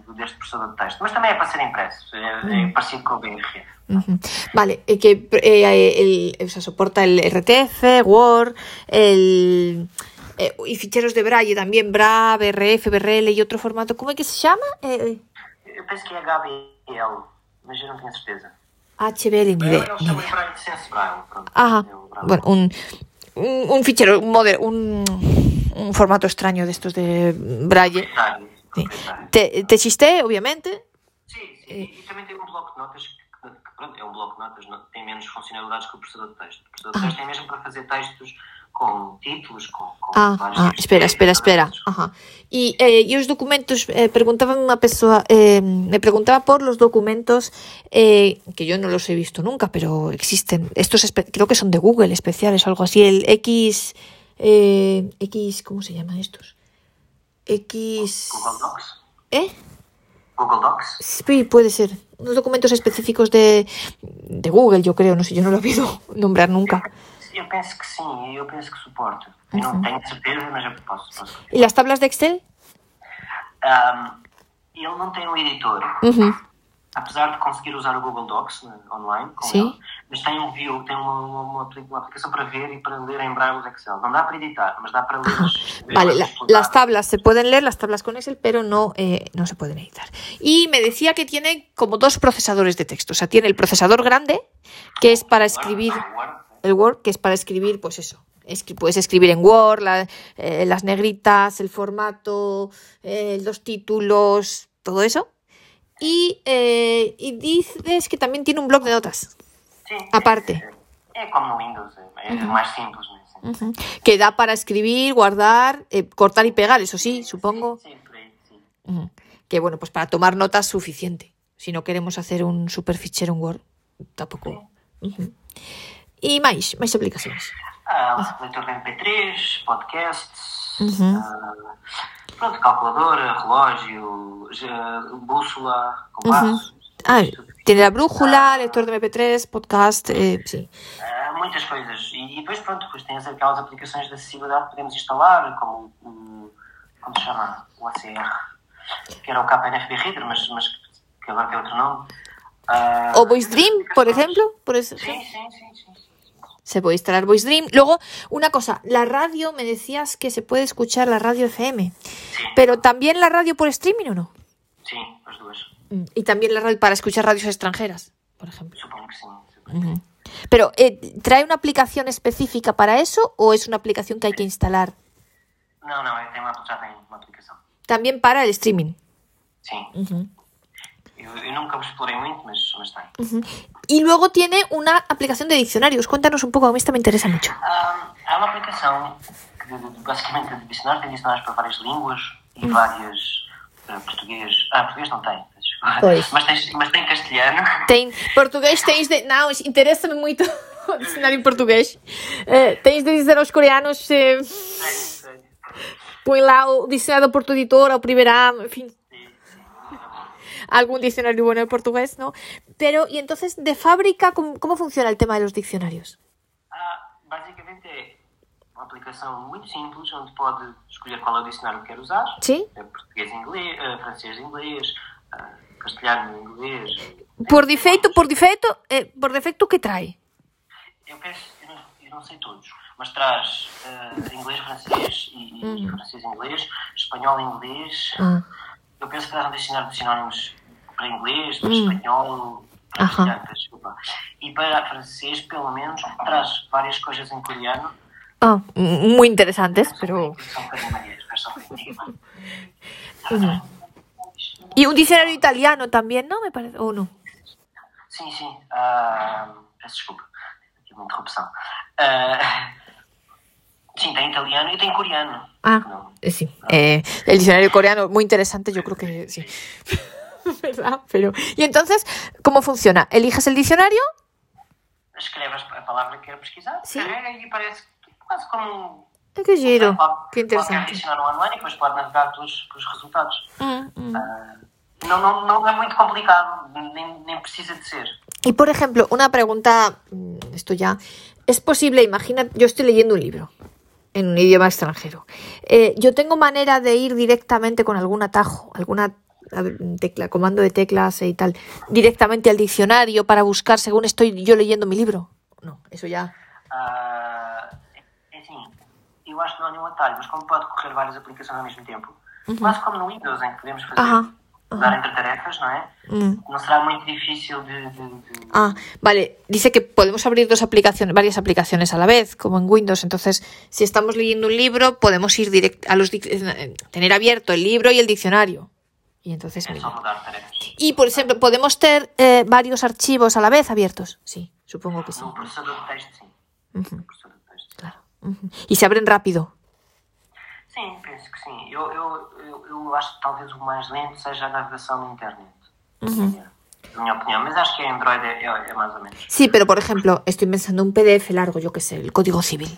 do- deste processador de texto. Mas também é para ser impresso, é, é parecido com o BRF. Ujú. Vale, eh, que eh, el, o sea, soporta el RTF, Word, el, eh, y ficheros de Braille también, BRA, BRF, BRL y otro formato. ¿Cómo es que se llama? Eh, Eu penso que é HBL, mas eu não tenho certeza. Senso braille. Pronto. Ajá. Bueno, un, un, un fichero, un, moder- un, un formato extraño de estos de Braille. Sí. Te, te existe, obviamente. Sim, sim. E, e também tem um bloco de notas que, que, pronto, é um bloco de notas, tem menos funcionalidades que o processador de texto. O processador de texto é mesmo para fazer textos com títulos, com, com Ah, ah, espera, espera, espera. Ajá. Y, eh, y os documentos, eh, preguntaban una persona, eh, me preguntaba por los documentos eh, que yo no los he visto nunca, pero existen. Estos creo que son de Google especiales o algo así. El X, eh, X, ¿cómo se llaman estos? X, Google Docs. ¿eh? Google Docs. Sí, puede ser. Unos documentos específicos de, de Google, yo creo, no sé, yo no lo he oído nombrar nunca. Eu penso que sim, eu penso que suporta. Eu não tenho certeza, mas eu posso. posso. ¿Y las tablas de Excel? Ahm, ele não tem um editor, Ujú. apesar de conseguir usar o Google Docs online, ele, mas tem um view, tem uma, uma, uma apli- uma aplicação para ver e para ler em braille os Excel. Não dá para editar, mas dá para ler Vale, la- las tablas se pueden leer, las tablas con Excel, pero no, eh, no se pueden editar. Y me decía que tiene como dos procesadores de texto. O sea, tiene el procesador grande, que es para escribir, Word, Word, el Word, que es para escribir, pues eso. escri- puedes escribir en Word, la- eh, las negritas, el formato, eh, los títulos, todo eso. Y, eh, y dices que también tiene un blog de notas, Sim, aparte. como Windows. Né? Sim. Ujú. Que da para escribir, guardar, eh, cortar y pegar, eso sí, supongo. Sim. Ujú. Que bueno, pues para tomar notas suficiente. Si no queremos hacer un super fichero en Word, tampoco. Ujú. Y máis, máis aplicaciones. Ah, leitor de MP3, podcasts, Uhum. ah, pronto, calculadora, relógio, bússola, compasso. Ah, isto tudo. tiene la brújula, lector de MP3, podcast, eh, sí. Ah, muitas coisas. E, e depois, pronto, depois tens aquelas aplicações de acessibilidade que podemos instalar, como o. Como se chama? O ACR. Que era o KNFB Reader, mas, mas que agora tem outro nome. Ah, O Voice Dream, por aplicações. ejemplo. Por Sim, sim, sim, sim. Se puede instalar Voice Dream. Luego, una cosa, la radio, me decías que se puede escuchar la radio FM. Sim, Pero también la radio por streaming o no? sim, as duas. Mm, Y también la radio para escuchar radios extranjeras, por ejemplo. Suponho que. Ujú. Pero, eh, ¿trae una aplicación específica para eso o es una aplicación que hay que instalar tem uma, já tem uma aplicação. también para el streaming? Sim. Ujú. Eu, nunca o explorei muito, mas, mas tem. Y luego tiene una aplicación de diccionarios. Cuéntanos un poco, a mí esta me interesa mucho. Ah, há uma aplicação que de- de- basicamente é de dicionário, tem dicionários para várias línguas e várias eh, português. Ah, português não tem. Pois. Mas, tem, mas tem castelhano. Ten, portugués tenéis de... Não, interessa-me muito o dicionário em português. Eh, tens de dizer aos coreanos... Eh, põe lá o dicionário do Porto Editor, ao primeiro ano, enfim. Algún diccionario bueno de portugués, ¿no? Pero, y entonces, de fábrica, ¿cómo, cómo funciona el tema de los diccionarios? Ah, basicamente é uma aplicação muito simples onde pode escolher qual é o dicionário que quer usar. ¿Sí? É português inglês, eh, francês inglês, ah, castelhano inglês. Por defecto, por defecto, eh, por defecto, ¿qué trae? Eu penso, eu não, eu não sei todos, mas traz eh, inglês, francês e, e francês inglês, espanhol inglês. Ah. Eu penso que traz um dicionário de sinónimos para inglês, para espanhol, para castelhano, peço desculpa. E para francês, pelo menos, traz várias coisas em coreano. M- muy interesantes, pero... Y un diccionario italiano también, ¿no? Me parece, o no. Sim. ah, peço desculpa. Tive uma interrupção. Ah, sim, tem italiano e tem coreano. Ah, eh, sí. Eh, el diccionario coreano, muy interesante, yo creo que sí. ¿Verdad? Pero... Y entonces, ¿cómo funciona? Eliges el diccionario. Escreves a palavra que quer pesquisar, Sim. carrega e parece quase como qué giro, Pode- qué Qualquer interesante. dicionário online e depois pode navegar pelos, pelos resultados. Não, não, não é muito complicado, nem, nem precisa de ser. Y por ejemplo, una pregunta, mm, esto ya, ¿es posible, imagina, yo estoy leyendo un libro en un idioma extranjero. Eh, yo tengo manera de ir directamente con algún atajo, alguna tecla, comando de teclas y tal, directamente al diccionario para buscar según estoy yo leyendo mi libro. No, eso ya. Ah, é assim, eu acho que não há nenhum atalho, mas como pode correr várias aplicações ao mesmo tempo, quase como no Windows, em que podemos fazer, dar entre tarefas, não é? Mm. Não será muito difícil de... de, de... Ah, vale. Dice que podemos abrir dos aplicaciones, varias aplicaciones a la vez, como en Windows. Entonces, si estamos leyendo un libro, podemos ir directo a los eh, tener abierto el libro y el diccionario. Y entonces, mira. Y por ejemplo, podemos tener eh, varios archivos a la vez abiertos. Sí, supongo que sí. De texto. Claro. Uhum. E se abrem rápido? Sim, penso que sim. Eu, eu, eu, eu acho que talvez o mais lento seja a navegação na internet. Uhum. En mi opinión, mas acho que Android é, é, más o menos. Sí, pero por ejemplo, estoy pensando un PDF largo, yo qué sé, el Código Civil.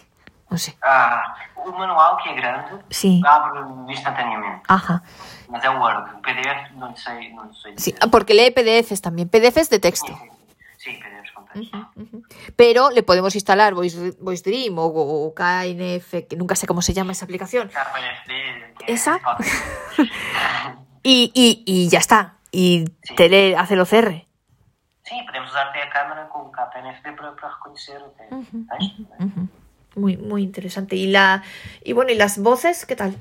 No sé. Ah, o manual, que é grande, Sim. abre instantaneamente. Ajá. Mas é Word. O PDF sei, não sei Sí, porque lee PDFs también, PDFs de texto. Sim, PDFs com texto. Ujú. Pero le podemos instalar Voice, Voice Dream o, o KNF, que nunca sé cómo se llama esa aplicación. Esa? Y, y, y ya está. Y Sí. te lee, hace el OCR. Sim, podemos usar até a câmera com o KPNFD para, para reconhecer até texto. né? Ujú. Muy, muy interesante. Y la y bueno, ¿y las voces qué tal?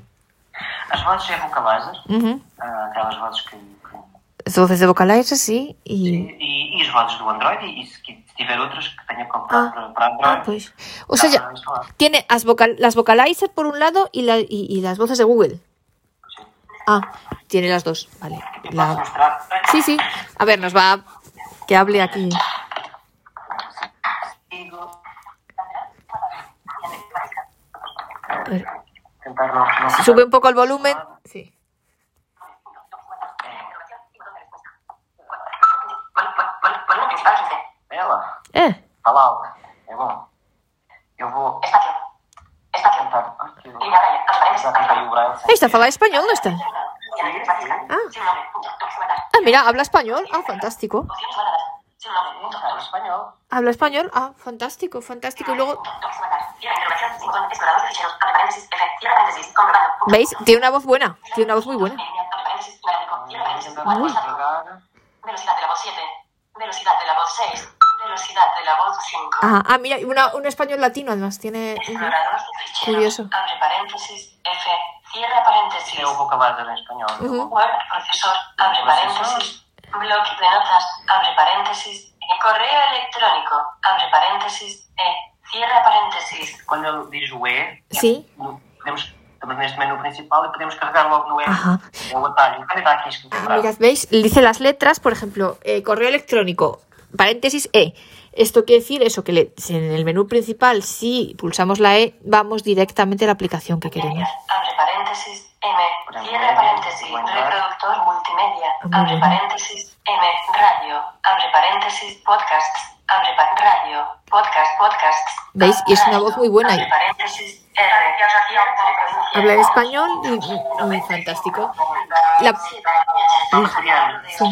As vozes é vocalizer, Ujú. ah, aquelas vozes que. que Las voces de Vocalizer, sí. Y... e, e as vozes do Android, e, e se, se tiver outras que tenha que comprar Ah. para, para Android. Ah, pues. O sea, ya, tiene las, vocal, las Vocalizer por un lado y, la, y, y las voces de Google. Sim. Ah, tiene las dos. Vale. E La... Sí, sí. A ver, nos va a... que hable aquí. A ver. Não Sube un poco el volumen. Sí. Volume principal 15. Ela, Eh. fala alto. É. Eu vou braille. Ahí está, habla español, ¿no está? Ah. Ah, mira, habla español. Ah, fantástico. Habla español. Ah, fantástico, fantástico. Y luego, ¿veis? Tiene una voz buena. Tiene una voz muy buena. Línea. Abre paréntesis. Gráfico. Cierra Vou paréntesis. tentar Cuatro. mais Estático. devagar. Velocidad de la voz 7. Velocidad de la voz 6. Velocidad de la voz 5. Ah, ah mira, y una, un español latino además. Tiene... Explorador de. Curioso. Abre paréntesis. F. Cierra paréntesis. Word, procesor, abre paréntesis, bloque de notas, abre paréntesis, correo electrónico, abre paréntesis, e cierra paréntesis. Quando ele diz o E, no- podemos, estamos neste menu principal e podemos carregar logo no E. Ajá. O atalho. Quando está aqui escrito Ah, mirad, ¿veis? Dice las letras, por ejemplo, eh, correo electrónico, paréntesis E. Esto quiere decir eso, que le- en el menú principal, si pulsamos la E, vamos directamente a la aplicación que queremos. Abre paréntesis, M, cierra Media, paréntesis, reproductor multimedia, Muy abre paréntesis, M, radio, abre paréntesis, podcasts, abre pa- radio, podcast, podcasts. ¿Veis? Y es una voz muy buena. Abre paréntesis, R, cierra Habla en español y, y- y fantástico. La- Sí.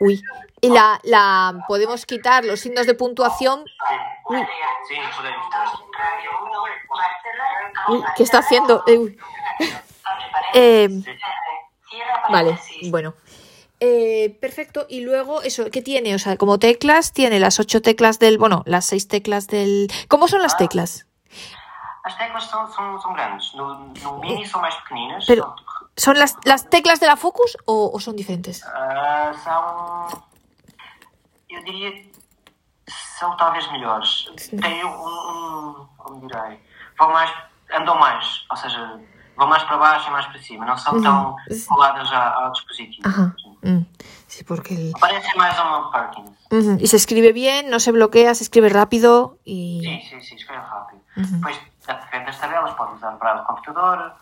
Uy. Y la, la podemos quitar los signos de puntuación. Uy, uy, ¿qué está haciendo? Eh, uy. Eh, vale, bueno. Eh, perfecto. Y luego, eso, ¿qué tiene? O sea, como teclas, tiene las ocho teclas del. Bueno, las seis teclas del. ¿Cómo son las teclas? As teclas são, são, são grandes. No, no Mini são mais pequeninas. Pero- São, ¿Son las, las teclas de la Focus o, o son diferentes? ah, são. Eu diria. São talvez melhores. Tem um, um. Como direi? Vão mais. Andam mais. Ou seja, vão mais para baixo e mais para cima. Não são tão coladas à- ao dispositivo. Ajá. Mm, Sí, porque el. Parece mais uma Perkins. Ujú, Y se escribe bien, no se bloquea, se escribe rápido y. Sim, sim, sim, escreve rápido. Uhum. Depois, depende das tabelas, usar browser de computador,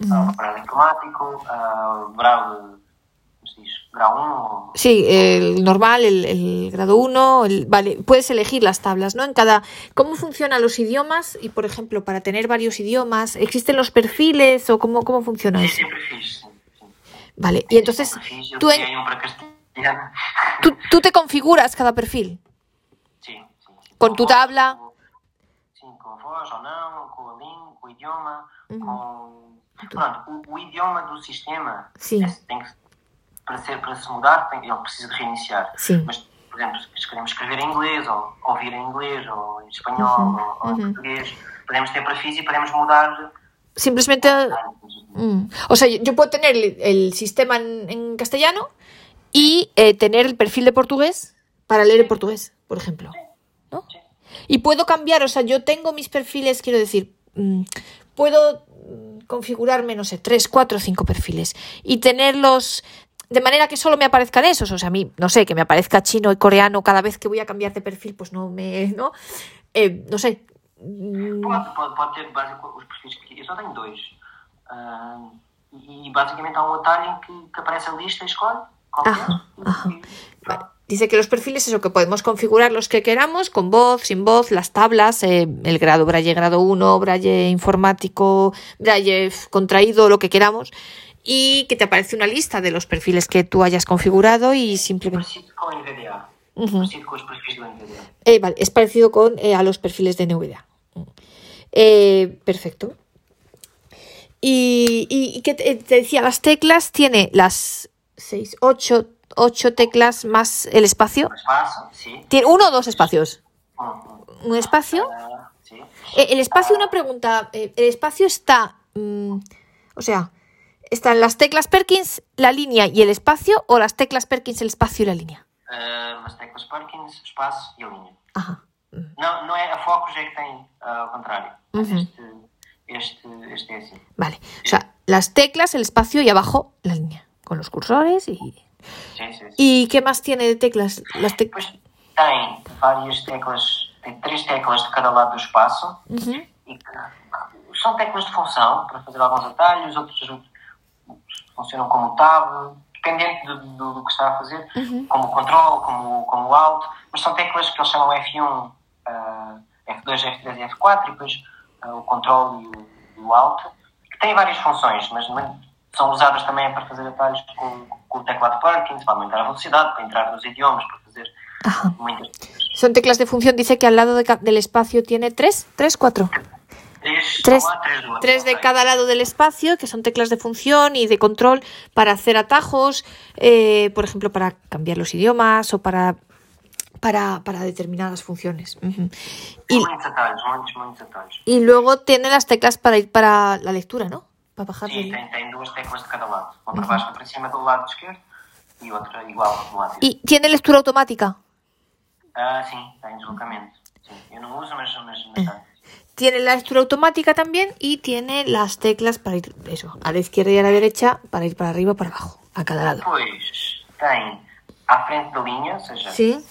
uh, browser informático, uh, browser, como se diz, grau 1, ou... Sí, el normal, el, el grado 1, el, vale, puedes elegir las tablas, ¿no? En cada. ¿Cómo funcionan los idiomas? Y, por ejemplo, para tener varios idiomas, ¿existen los perfiles o cómo, cómo funciona eso? sempre fiz, sim, sim. Vale, y entonces tú, en- tú, tú te configuras cada perfil. Sim. Com tu tabla. com a voz ou não, com a língua, com o idioma, com... Pronto, o, o idioma do sistema Sim. tem que, para, ser, para se mudar, tem, ele precisa reiniciar. Sim. Mas, por exemplo, se queremos escrever em inglês, ou ouvir em inglês, ou em espanhol, ou, ou em português, podemos ter perfis e podemos mudar. Simplemente. mm, O sea, yo puedo tener el, el sistema en, en castellano y eh, tener el perfil de portugués para leer en portugués, por ejemplo. ¿No? Y puedo cambiar, o sea, yo tengo mis perfiles, quiero decir, puedo configurarme, no sé, tres, cuatro, cinco perfiles y tenerlos de manera que solo me aparezcan esos. O sea, a mí, no sé, que me aparezca chino y coreano cada vez que voy a cambiar de perfil, pues no me. ¿No? eh, no sé. mm, Pode, pode, pode ter básico, os perfis que eu só tenho dois. Ah, e basicamente há um atalho em que, que aparece a lista e escolhe qualquer. E. Dice que los perfiles, eso, que podemos configurar los que queramos, con voz, sin voz, las tablas, eh, el grado Braille grado 1, Braille informático, Braille contraído, lo que queramos, y que te aparece una lista de los perfiles que tú hayas configurado y simplemente... Com os perfis do NVDA. Eh, vale, es parecido con eh, a los perfiles de NVDA. Eh, perfecto. Y, y, y que te, te decía, las teclas tiene las 6, 8, 8 teclas más el espacio. O espaço, sim. Tiene uno o dos espacios. Um, um. Un espacio. Ah. Eh, el espacio, una pregunta. eh, el espacio está. mm, o sea, ¿están las teclas Perkins, la línea y el espacio? ¿O las teclas Perkins, el espacio y la línea? Ah, as teclas Perkins, espaço e a linha. Ajá. Não, não é a Focus é que tem ah, ao contrário. Uhum. Este, este, este é assim. Vale. O sea, las teclas, el espacio y abajo la línea. Con los cursores y. Sim, sim, sim. ¿Y qué más tiene de teclas? Las tec- Depois tem várias teclas, tem três teclas de cada lado do espaço e que são teclas de função para fazer alguns atalhos, outros funcionam como tab, dependente do, do, do que está a fazer, como o control, como, como o alt, mas são teclas que eles chamam F1, ah, F2, F3 e F4 e depois ah, o control e o, e o alt, que têm várias funções, mas são usadas também para fazer atalhos com, com o teclado Perkins, para aumentar a velocidade, para entrar nos idiomas, para fazer Ajá. muitas coisas. Son teclas de función. Dice que al lado de del espacio tiene tres, tres, cuatro. Tres, do outro, tres de cada lado del espacio, que son teclas de función y de control para hacer atajos, eh, por ejemplo, para cambiar los idiomas o para, para, para determinadas funciones. Y luego tiene las teclas para ir para la lectura, ¿no? Para bajar Sim, tem, tem duas teclas de cada lado. Uma para baixo, para cima do lado esquerdo e outra igual do lado direito. Y tiene lectura automática. Ah, sim, tem deslocamento. Sim, eu não uso, mas, mas, mas tem. Tiene la lectura automática también y tiene las teclas para ir, eso, a la izquierda y a la derecha, para ir para arriba o para abajo, a cada lado. Depois tem à frente da linha, ou seja, Sí.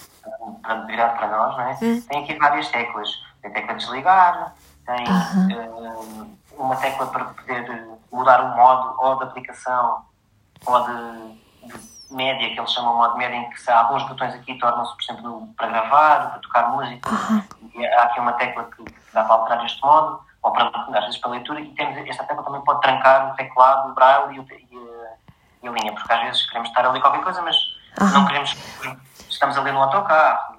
para virar para nós, não é? Hum. Tem aqui várias teclas. Tem tecla de desligar, tem eh, uma tecla para poder eh, mudar o modo ou de aplicação ou de, de média, que eles chamam de modo média, em que se há alguns botões aqui tornam-se, por exemplo, para gravar, para tocar música. E há aqui uma tecla que dá para alterar este modo, ou para, às vezes para leitura, e temos, esta tecla também pode trancar o teclado, o braille e, o, e, a, e a linha, porque às vezes queremos estar a ler qualquer coisa, mas não queremos, estamos a ler no autocarro.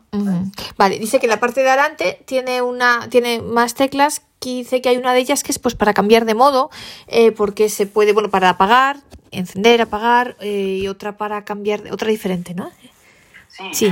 Vale, dice que la parte de adelante tiene una, tiene más teclas que dice que hay una de ellas que es pues para cambiar de modo, eh, porque se puede, bueno, para apagar, encender, apagar, eh, y otra para cambiar, de- otra diferente, ¿no? Sí.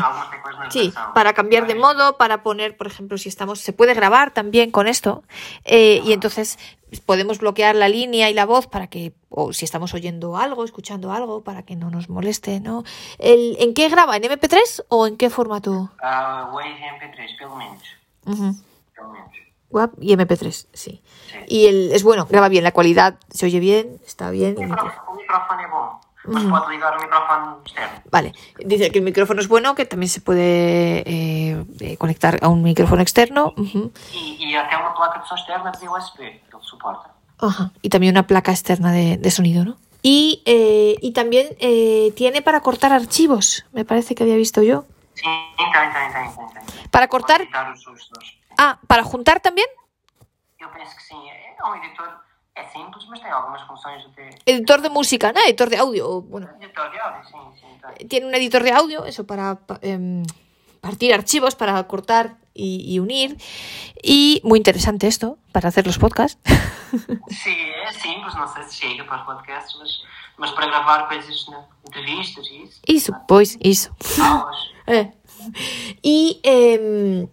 Sí, notação. para cambiar de modo, para poner, por ejemplo, si estamos, se puede grabar también con esto, eh, y entonces podemos bloquear la línea y la voz para que, o si estamos oyendo algo, escuchando algo, para que no nos moleste, ¿no? El, ¿En qué graba? ¿En MP3 o en qué formato? Ah, Wave MP3, pelo menos. Pelo menos. WAP y MP3, sí. Sí. Y el, es bueno, graba bien, la cualidad se oye bien, está bien. O y- microfone, o microfone é bom, mas Uhum. pode ligar o microfone externo. Vale, dice que el micrófono es bueno, que también se puede eh, eh, conectar a un micrófono externo. E, e até uma placa de som externa de USB, que ele suporta. Ajá. Y también una placa externa de, de sonido, ¿no? Y, eh, y también eh, tiene para cortar archivos, me parece que había visto yo. Tem, tem, tem, tem. tem. Para cortar. Ah, para juntar también. Eu penso que. É é um editor, é simples, mas tem algumas funções até. Editor de música, ¿no? Editor de audio. Bueno, Editor de áudio, sim, sim. Tem. tiene un editor de audio, eso para pa- em, partir archivos, para cortar y, y unir. Y muy interesante esto, para hacer los podcasts. Sim, é simples, não sei se chega para os podcasts, mas, mas para gravar coisas, né? entrevistas e isso. Eso, pues, eso. Aulas. Eh. Y em,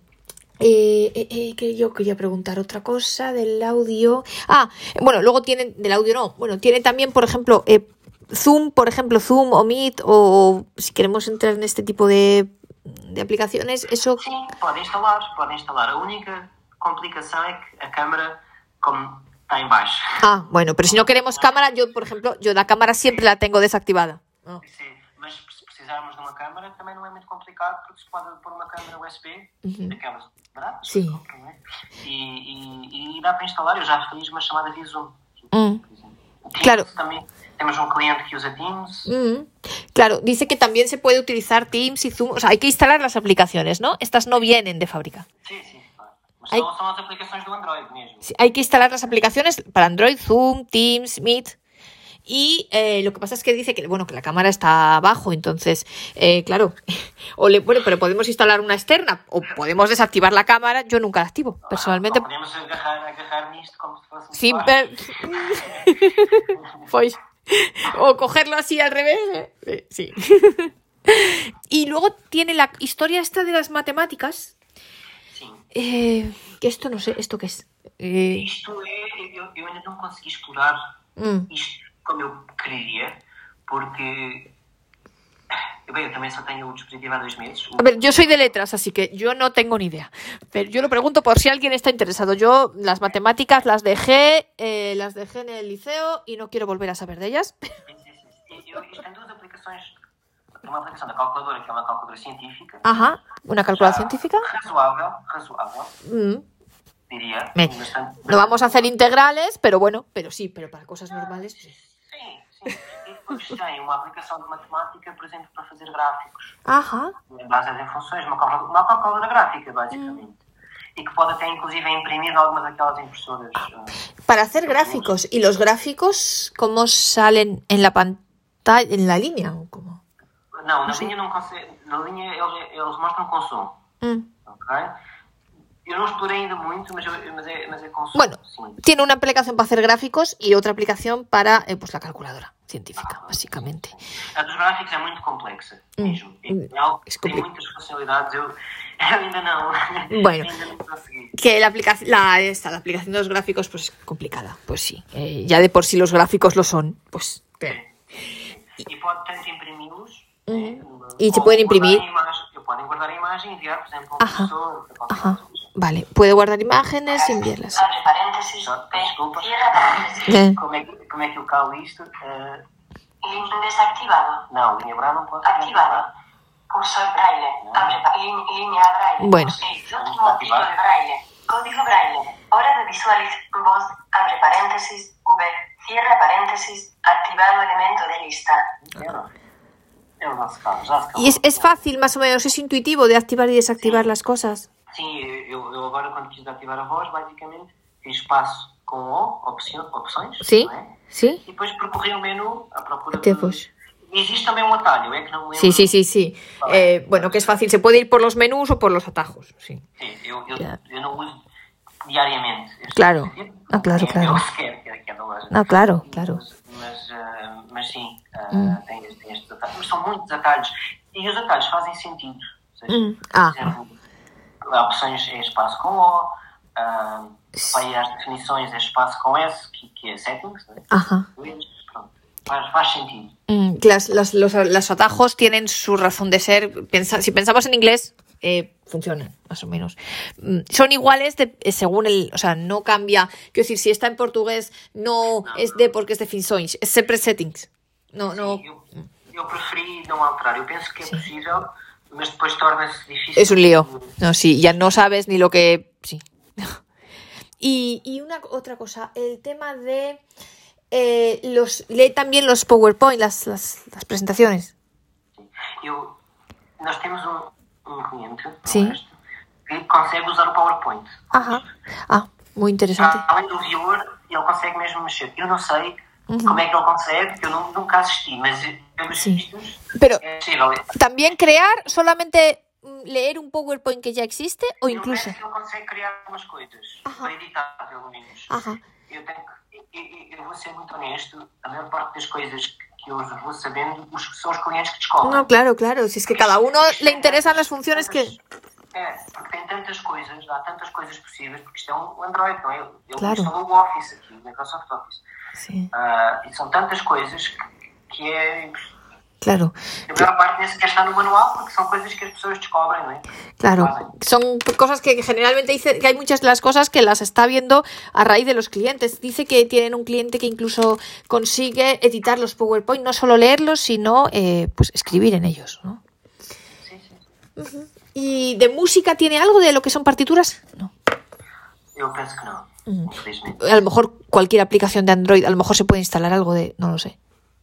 eh, eh, eh, que yo quería preguntar otra cosa del audio. Ah, bueno, luego tienen, del audio no, bueno, tiene también, por ejemplo, eh, Zoom, por ejemplo, Zoom o Meet, o si queremos entrar en este tipo de, de aplicaciones, eso... Sim, pode instalar, pode instalar. A única complicação é que a câmera, como está em baixo. Ah, bueno, pero si no queremos cámara, yo, por ejemplo, yo la cámara siempre la tengo desactivada. Ah. Sim, mas se precisarmos de uma câmara, também não é muito complicado, porque se pode pôr uma câmara USB, Uhum. daquelas baratas, Sim. compram, é? e, e, e dá para instalar. Eu já fiz uma chamada via Zoom. Mm. Claro. Também temos um cliente que usa Teams. Mm. Claro, dice que también se puede utilizar Teams y Zoom. O sea, hay que instalar las aplicaciones, ¿no? Estas no vienen de fábrica. Sim, sim, claro. Mas Ai. são, são as aplicações do Android mesmo. Sí, Hay que instalar las aplicaciones para Android, Zoom, Teams, Meet. Y eh, lo que pasa es que dice que, bueno, que la cámara está abajo, entonces, eh, claro, o le, bueno, pero podemos instalar una externa o podemos desactivar la cámara. Yo nunca la activo, personalmente. Não podemos nisto como se fosse um Sí, pero- Pues, o cogerlo así al revés. eh, Sí. Y luego tiene la historia esta de las matemáticas. Sim. eh, que esto no sé, ¿esto qué es? Eh, Isto é. Eu, eu ainda não consegui explorar mm, isto como eu queria, porque. Bem, eu também só tenho o dispositivo há dois meses. A ver, yo soy de letras, así que yo no tengo ni idea. Pero yo lo pregunto por si alguien está interesado. Yo las matemáticas las dejé, eh, las dejé en el liceo y no quiero volver a saber de ellas. Duas aplicações. Tem uma aplicação da calculadora, que é uma calculadora científica. Ajá, una calculadora científica. Razoável, razoável, Mm. diria. Me- Bastante- No vamos a hacer integrales, pero bueno, pero sí, pero para cosas normales. sí. Depois tem uma aplicação de matemática, por exemplo, para fazer gráficos. Ajá. baseada em funções, uma calculadora, gráfica, basicamente. E que pode até, inclusive, imprimir em algumas daquelas impressoras. ah, Para hacer gráficos. ¿Y los gráficos cómo salen en la pantalla, en la línea? ¿O cómo? Não, na linha não consegue. Na linha eles, eles mostram com som. Mm. Ok? Eu não explorei ainda muito, mas, eu, mas, é, mas é com som. Bueno, Sim. tiene una aplicación para hacer gráficos y otra aplicación para eh, pues la calculadora científica, básicamente. A dos gráficos é muito complexa, mesmo. Es tem muitas funcionalidades. Eu, ainda não. Bueno. ainda não consegui. Que la aplicación, la, esta, la aplicación de los gráficos, pues es complicada. Pues sí. Eh, ya de por sí los gráficos lo son. Pues. pero- E pode tanto imprimi-los. Uhum. né, E se imprimir. guardar a imagem e enviar, por exemplo, a Ajá. Vale. Puede guardar imágenes y enviarlas. Abre paréntesis, P, desculpa. cierra paréntesis. Eh, Como é, que, como é que eu calo isto? Link desactivado. não, linha branca não pode Activado. Cursor braille. Abre pa- lin- línea braille. Bueno. Sí, último tipo de braille. Código braille. Hora de visualizar. Voz. Abre paréntesis. V. Cierra paréntesis. Activado elemento de lista. Y es, es fácil, más o menos, es intuitivo de activar y desactivar las cosas. Sim, eu, eu agora quando quis ativar a voz, basicamente fiz espaço com O, opção, opções, não é? sí. E depois percorri o menu à procura Até de... vos. Existe também um atalho, é que não me lembro. Sí, sí, sí, sí. Eh, bueno, que es fácil. Se puede ir por los menús o por los atajos. Sí. Sim, eu, eu, não uso diariamente. Claro. dispositivo. Ah, claro, é, claro. É o que é, que é. Ah, claro, claro. Mas, mas, ah, mas sim, ah, Hum. tem, estes- tem estes atalhos. Mas são muitos atalhos. E os atalhos fazem sentido. Ou seja, Hum, ah. Por exemplo, opções em espaço com O, ah, para ir às definições é espaço com S, que, que é settings, né? Ajá. Pronto. Faz, faz sentido. Mm, las- las- los, los atajos tienen su razón de ser. Pensa- si pensamos en inglés, eh, funcionan, más o menos. Mm, Son iguales de- eh, según el. O sea, no cambia. Quiero decir, si está en portugués, no es de porque es de funções, es siempre settings. No, no. Eu, eu preferi não alterar. Eu penso que possível, mas depois torna-se difícil. Es un lío. No, sí, ya no sabes ni lo que. Sí. Y, y una otra cosa, el tema de. eh, los lee también los PowerPoint, las, las, las presentaciones. Eu, nós temos um, um cliente Sim. nuestro, que consegue usar o PowerPoint. Ajá. Ah, muy interesante. Além do viewer, ele consegue mesmo mexer. Eu não sei como é que ele consegue, eu nu- nunca assisti, mas pelos Sim. Pero é possível. también crear solamente leer un PowerPoint que ya existe o Eu incluso. ele consegue criar algumas coisas Ajá. para editar, pelo menos. Ajá. Eu, tenho eu, eu- eu vou ser muito honesto, a maior parte das coisas que eu vou sabendo os, são os clientes que descobrem. No, claro, claro. Si es que cada uno le interesan las funciones que. É, porque tem tantas coisas, há tantas coisas possíveis, porque isto é um Android, não é? Ele Claro. instalou o Office aqui, o Microsoft Office. Sí. Ah, e são tantas coisas que, que é. Claro. A maior parte nem sequer está no manual porque são coisas que as pessoas descobrem, não é? Claro, son cosas que generalmente dice que hay muchas de las cosas que las está viendo a raíz de los clientes. Dice que tienen un cliente que incluso consigue editar los PowerPoint, no solo leerlos, sino eh, pues escribir en ellos. ¿no? Sim, sim. ¿Y de música tiene algo de lo que son partituras? No. Eu penso que infelizmente. A lo mejor cualquier aplicación de Android, a lo mejor se puede instalar algo de, no lo sé.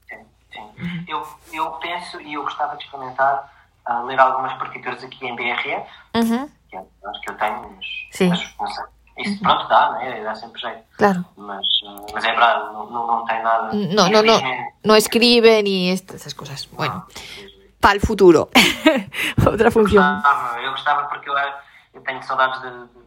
Sim, sim. Eu, eu penso e eu gostava de experimentar ah, ler algumas partituras aqui em BRF, Ujú, que é- acho que eu tenho, mas, Sim. mas não sei. Isso pronto dá, não é? Dá sempre jeito. Claro. Mas, ah, mas é verdade, não, não, não tem nada. No, no, no, no escribe ni est- esas cosas. Bueno, Não, infelizmente. para el futuro. Otra función. Gostava, eu gostava porque eu, eu tenho saudades de, de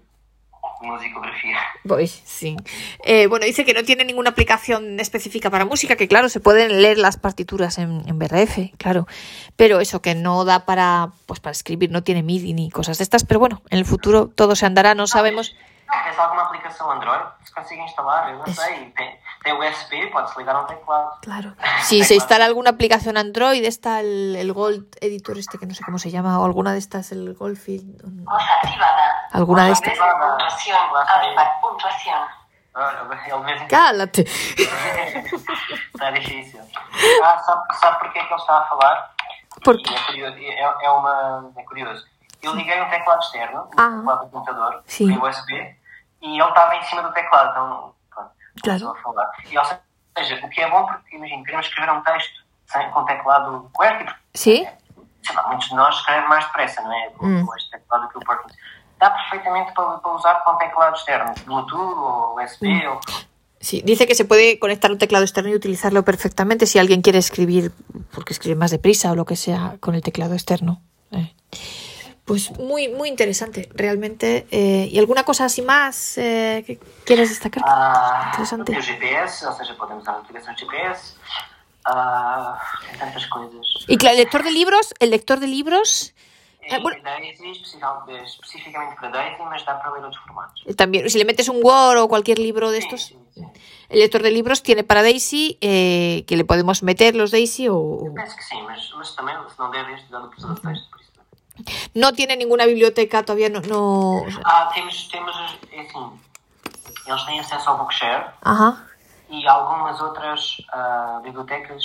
musicografia. Pues sí. Eh, bueno, dice que no tiene ninguna aplicación específica para música, que claro, se pueden leer las partituras en, en BRF, claro. Pero eso que no da para, pues para escribir, no tiene MIDI ni cosas de estas. Pero bueno, en el futuro todo se andará, no sabemos. Não, tens alguma aplicação Android? Se consiga instalar, eu não Isso. sei. Tem, tem USB, pode-se ligar a um teclado. Claro. Si se instala alguna aplicación Android, está el, el Gold Editor este que no sé cómo se llama, o alguna de estas, el Goldfield. Voz activada. Alguna de Voz estas. Puntuación. Pa- puntuación. Mesmo Cálate. está difícil. Ah, sabe, sabe porque é que ele está a falar? Por E quê? É curioso. É, é uma, é curioso. Eu liguei um teclado externo, Ah. teclado do computador, Sim. USB, e ele estava em cima do teclado, então, pronto, Claro. a falar. E, ou seja, o que é bom, porque, imagina, queremos escrever um texto sem, com teclado QWERTY, ¿Sí? sei lá, muitos de nós escrevem mais depressa, não é? Com, Hum. este teclado que o Parkinson. Dá perfeitamente para, para usar com teclado externo, Bluetooth ou USB. Hum. Ou... Sí, dice que se puede conectar un teclado externo y utilizarlo perfectamente si alguien quiere escribir, porque escribe más deprisa o lo que sea, con el teclado externo. Eh. Pues muy, muy interesante, realmente. Eh, ¿Y alguna cosa así más eh, que quieras destacar? Interessante. tem o GPS, ou seja, podemos usar a aplicação de GPS. Ah, tem tantas coisas. Y claro, el lector de libros, el lector de libros E Eh, bueno. Daisy, especial- especificamente para Daisy, mas dá para ler outros formatos. eh, también, si le metes un Word o cualquier libro de estos, Sim, sim, sim. el lector de libros tiene para Daisy, eh, que le podemos meter los Daisy o, o- Penso que sim, mas, mas também, se não der este, dá do professor de texto, por. No tiene ninguna biblioteca todavía, no, no Ah, temos, temos, é assim, eles têm acesso ao Bookshare ajá, e algumas outras ah, bibliotecas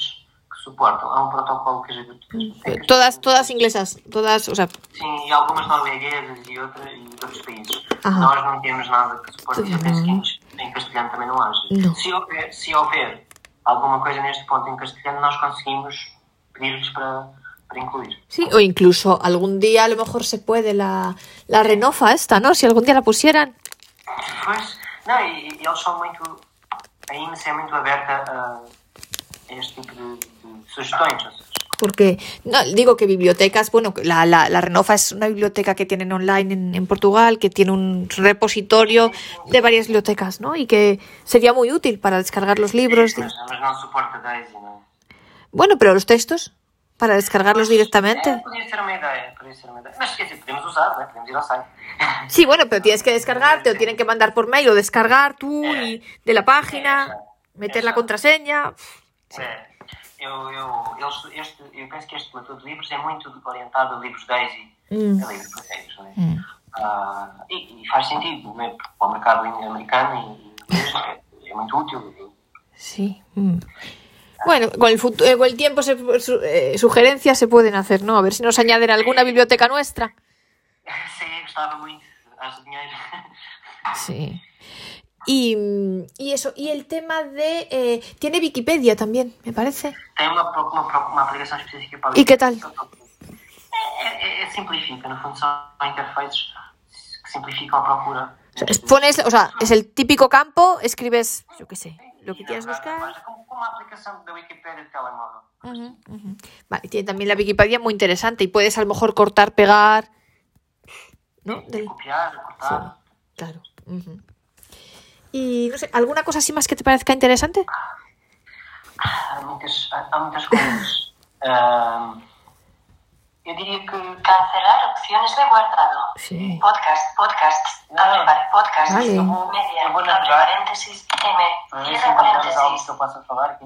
que suportam. Há um protocolo que as bibliotecas... todas, todas inglesas, todas, o sea, Sim, e algumas norueguesas e, outra, e outros países. Nós não temos nada que suporte. Uhum. em, em castelhano também não haja. Não. Se, houver, se houver alguma coisa neste ponto em castelhano, nós conseguimos pedir-lhes para, para incluir. Sí, o incluso algún día a lo mejor se puede la, la renofa esta, ¿no? Si algún día la pusieran. Pois, não, e, e eles são muito. A IMS é muito aberta a, a este tipo de, de sugestões. ou seja, Porque, no, digo que bibliotecas, bueno, la, la, la Renofa es una biblioteca que tienen online en, en Portugal, que tiene un repositorio de varias bibliotecas, ¿no? Y que sería muy útil para descargar los libros. Mas, mas não suporta Daisy, não é? Bueno, pero los textos, para descargarlos É, directamente. podia ser uma ideia, podia ser uma ideia. Mas quer dizer, podemos usar, podemos ir ao site. Sí, bueno, pero tienes que descargarte o tienen que mandar por mail o descargar tú y de la página, meter la contraseña. É, eu, eu, eles, este, eu penso que este platô de livros é muito orientado a livros Daisy, Hum. a livros portugueses, não é? Hum. Ah, e, e faz sentido, não é? Porque para o mercado americano e inglês é, é muito útil. Sí. mm. Bueno, con el, futu- eh, con el tiempo se- su- eh, sugerencias se pueden hacer, ¿no? A ver si nos añaden alguna biblioteca nuestra. Muito, acho dinheiro. Sí. Y, y eso, y el tema de... eh, tiene Wikipedia también, me parece. Pro- uma, pro- uma aplicação específica para E que tal? É, é, é simplifica, no fundo são interfaces que simplificam a procura. O sea, es- pones, o sea, es el típico campo, escribes, yo qué sé, lo que quieras buscar. Como, como a aplicação da Wikipedia de telemóvel. Ujú, ujú. Vale, tiene también la Wikipedia muy interesante y puedes a lo mejor cortar, pegar, ¿no? Del- Copiar, Sí, cortar. claro. ujú. Y no sé, ¿alguna cosa así más que te parezca interesante? Há muitas, há, há muitas coisas. Eu diria que. Cancelar opciones de guardado. Sí. Podcast, podcasts, No. abre par- podcast, Vale. media, vou abre paréntesis, M, cierra paréntesis,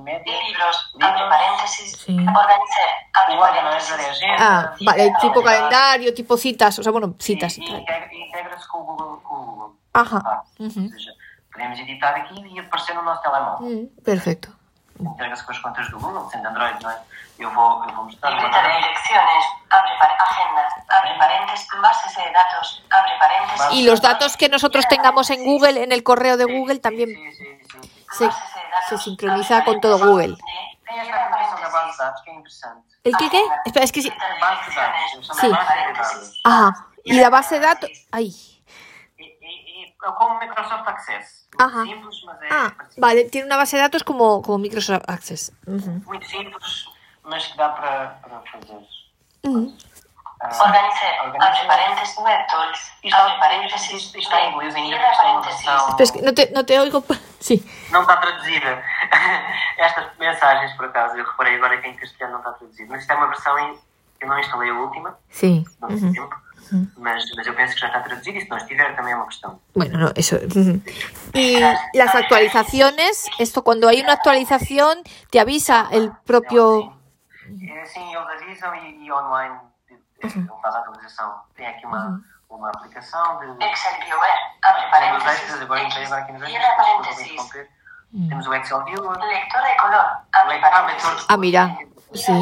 média. libros, abre paréntesis, Sí. organizar, abre organizer paréntesis, agenda. Ah, vale, tipo calendario, tipo citas, o sea, bueno, citas y tal. integra- integra-se com o Google. Google. Ajá. Ah. Ou seja, podemos editar aqui e aparecer no nosso telemóvel. Mm, perfecto. Integra-se com as contas do Google, sendo Android, não é? Eu vou, eu vou mostrar libreta de direcciones, abre par- agenda, abre paréntesis, bases de datos, abre paréntesis, Y los datos que nosotros tengamos en Google, en el correo de Google, también se, se sincroniza con todo Google. ¿El qué qué? Espera, es que sí. Sí. Ajá. Y la base de datos. Ay. É como Microsoft Access. Ajá. Simples, mas é Ah, parecido. vale. Tiene una base de datos como, como Microsoft Access. Ujú. muito simples, mas que dá para, para fazer. Ujú. Ah, Organizer. abre paréntesis, web tools, Isto- abre paréntesis, isto- isto está em inglês ainda, é uma paréntesis, versão- Pero es que no te, no te oigo. Sí. Não está traduzida. Estas mensagens, por acaso, eu reparei agora que em castelhano não está traduzido. Mas isto é uma versão em. Eu não instalei a última, Sí. não tem Ujú. tempo. Mas, mas eu penso que já está traduzido se não estiver também é uma questão. Bueno, no, eso. ujú. Y las actualizaciones, esto cuando hay una actualización, te avisa el propio. É assim, eles avisam e, e online ele faz a atualização. Tem aqui uma, uma aplicação de. Excel Viewer, abre agora entrei aqui nos. Temos o Excel Viewer. de color, Ah, mira. Sí.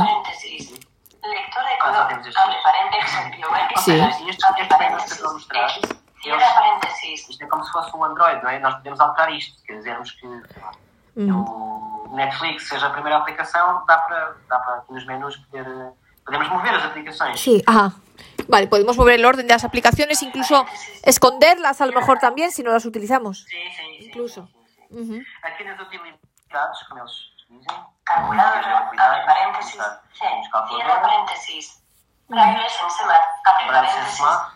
Lector de Ah, color, abre paréntesis, Sí. Este, abre este. X, cierra paréntesis, Isto é como se fosse um Android, não é? Nós podemos alterar isto. Se quisermos que o Netflix seja a primeira aplicação, dá para, dá para aqui nos menus poder, podemos mover as aplicações. Sí, ajá. Vale, podemos mover el orden de las aplicaciones, incluso esconderlas a lo mejor también si no las utilizamos. Sim, sim, sim. Incluso. sim, sim, sim. Ujú. Aqui nas utilidades, como eles dizem, calculadora, abre paréntesis, C, cierra.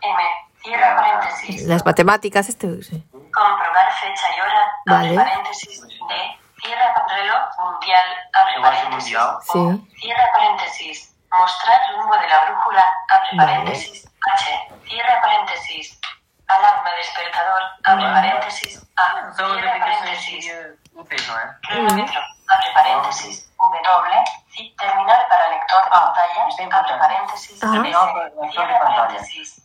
M, cierra paréntesis, Las matemáticas, este. sí. comprobar fecha y hora, Vale. abre paréntesis, D, cierra reloj mundial, abre paréntesis, Sí. cierra paréntesis, mostrar rumbo de la brújula, abre Vale. paréntesis, H, cierra paréntesis, alarma despertador, abre paréntesis, A, cierra paréntesis, cronómetro, abre paréntesis, W, sí, terminal para lector de Ah, pantallas, abre paréntesis, Ajá. Terminal para leitor de cierra paréntesis,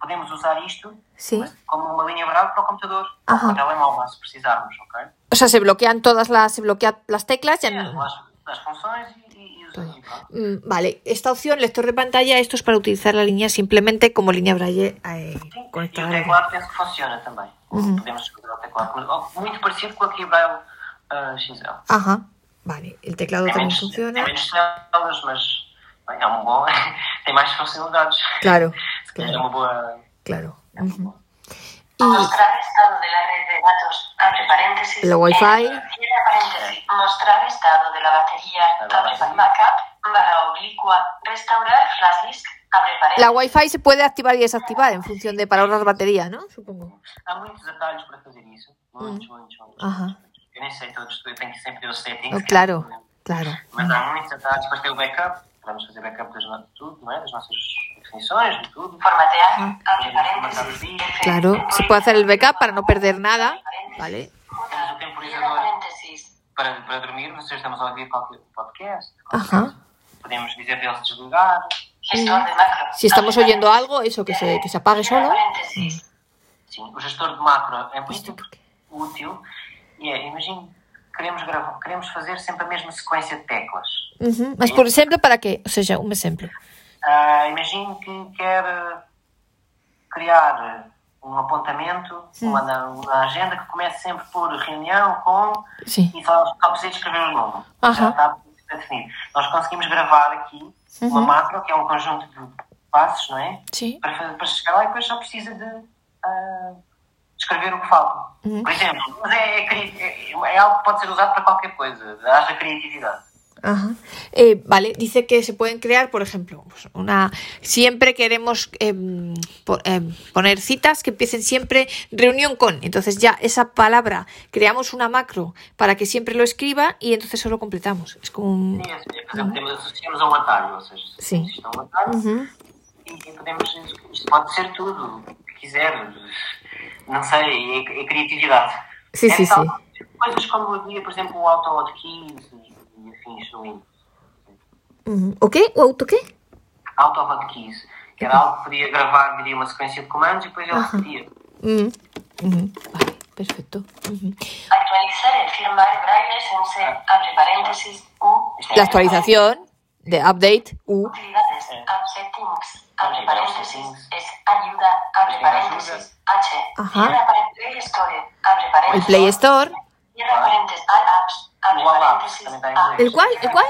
podemos usar isto Sí. como uma linha brava para o computador, Ajá. para o telemóvel, se precisarmos, ok? O sea, se bloquean todas las, se bloquean las teclas. Ya As, no- as funções e, e, pronto. Mm, Vale, esta opción, lector de pantalla, esto es para utilizar la línea simplemente como línea braille eh, Sim, E o conectada. teclado penso que funciona também. Uhum. Podemos escolher o teclado. Muito parecido com a Keybraille uh, XL. Ajá, vale, el teclado Tem también menos, funciona. tem menos células, mas bem, é um bom. tem mais funcionalidades. Claro, calhar é claro, uma boa. claro. Ujú. Y Mostrar estado de la red de datos, abre paréntesis. La Wi-Fi. eh, Cierra paréntesis. Mostrar estado de la batería, La abre batería. backup, barra oblicua. Restaurar flash disk, abre paréntesis. la Wi-Fi se puede activar y desactivar en función de para ahorrar batería, ¿no? Supongo. Para. Ajá. Eu nem sei todos, eu tenho sempre os settings. Claro, claro. Mas há muitos atalhos. Depois tem o backup. Podemos fazer backup das, no- de tudo, não é? Das nossas definições, de tudo. Formatear, vídeos. Claro, se puede hacer el backup para no perder nada, ¿vale? Temos o temporizador para, para dormir. Se estamos a ouvir qualquer podcast, Ajá. podemos dizer para ele se desligar. Gestor de macro. Si estamos oyendo algo, eso, que se, que se apague solo. paréntesis. Sim, o gestor de macro é muito útil e é, imagine, queremos, gravar, queremos fazer sempre a mesma sequência de teclas. Ujú. Mas, por ejemplo, ¿para qué? O sea, un ejemplo. Ah, imagine que quer criar um apontamento, uma, uma agenda que comece sempre por reunião com Sí. e só, só precisa escrever o nome. Aham. Já está definido. Nós conseguimos gravar aqui uma Uhum. macro, que é um conjunto de passos, não é? Sí. Para, para chegar lá e depois só precisa de ah, escrever o que falta. Uhum. Por exemplo, mas é, é, é- algo que pode ser usado para qualquer coisa, haja criatividade. Ajá. Eh, vale, dice que se pueden crear, por ejemplo, pues una siempre queremos em, po- em, poner citas que empiecen siempre reunión con. Entonces ya esa palabra creamos una macro para que siempre lo escriba y entonces solo completamos. Es como un. Sim, é, por exemplo, temos, associamos a um atalho, Sim. isto é um atalho Ujú. e, e podemos, isto pode ser tudo, o que quiser, não sei, é, é criatividade. Sim, é sim, sim. Coisas como havia, por exemplo, o auto-hotkeys e, e afins no Windows. Ujú. ¿O qué? ¿O auto qué? Auto-hotkeys, que era algo que podia gravar, diria uma sequência de comandos e depois ele repetia. Ujú. Ujú. Vale, perfecto. Actualizar el firmware braille sense, abre paréntesis, U. É- La actualización de update U. Utilidades, Eh. settings, abre Abre paréntesis, paréntesis. es ayuda, abre Es paréntesis, H. Ajá. Cierra paréntesis, Play Store, abre paréntesis. El Play Store. Cierra paréntesis, All Apps, abre paréntesis. ¿El cuál? ¿El cuál?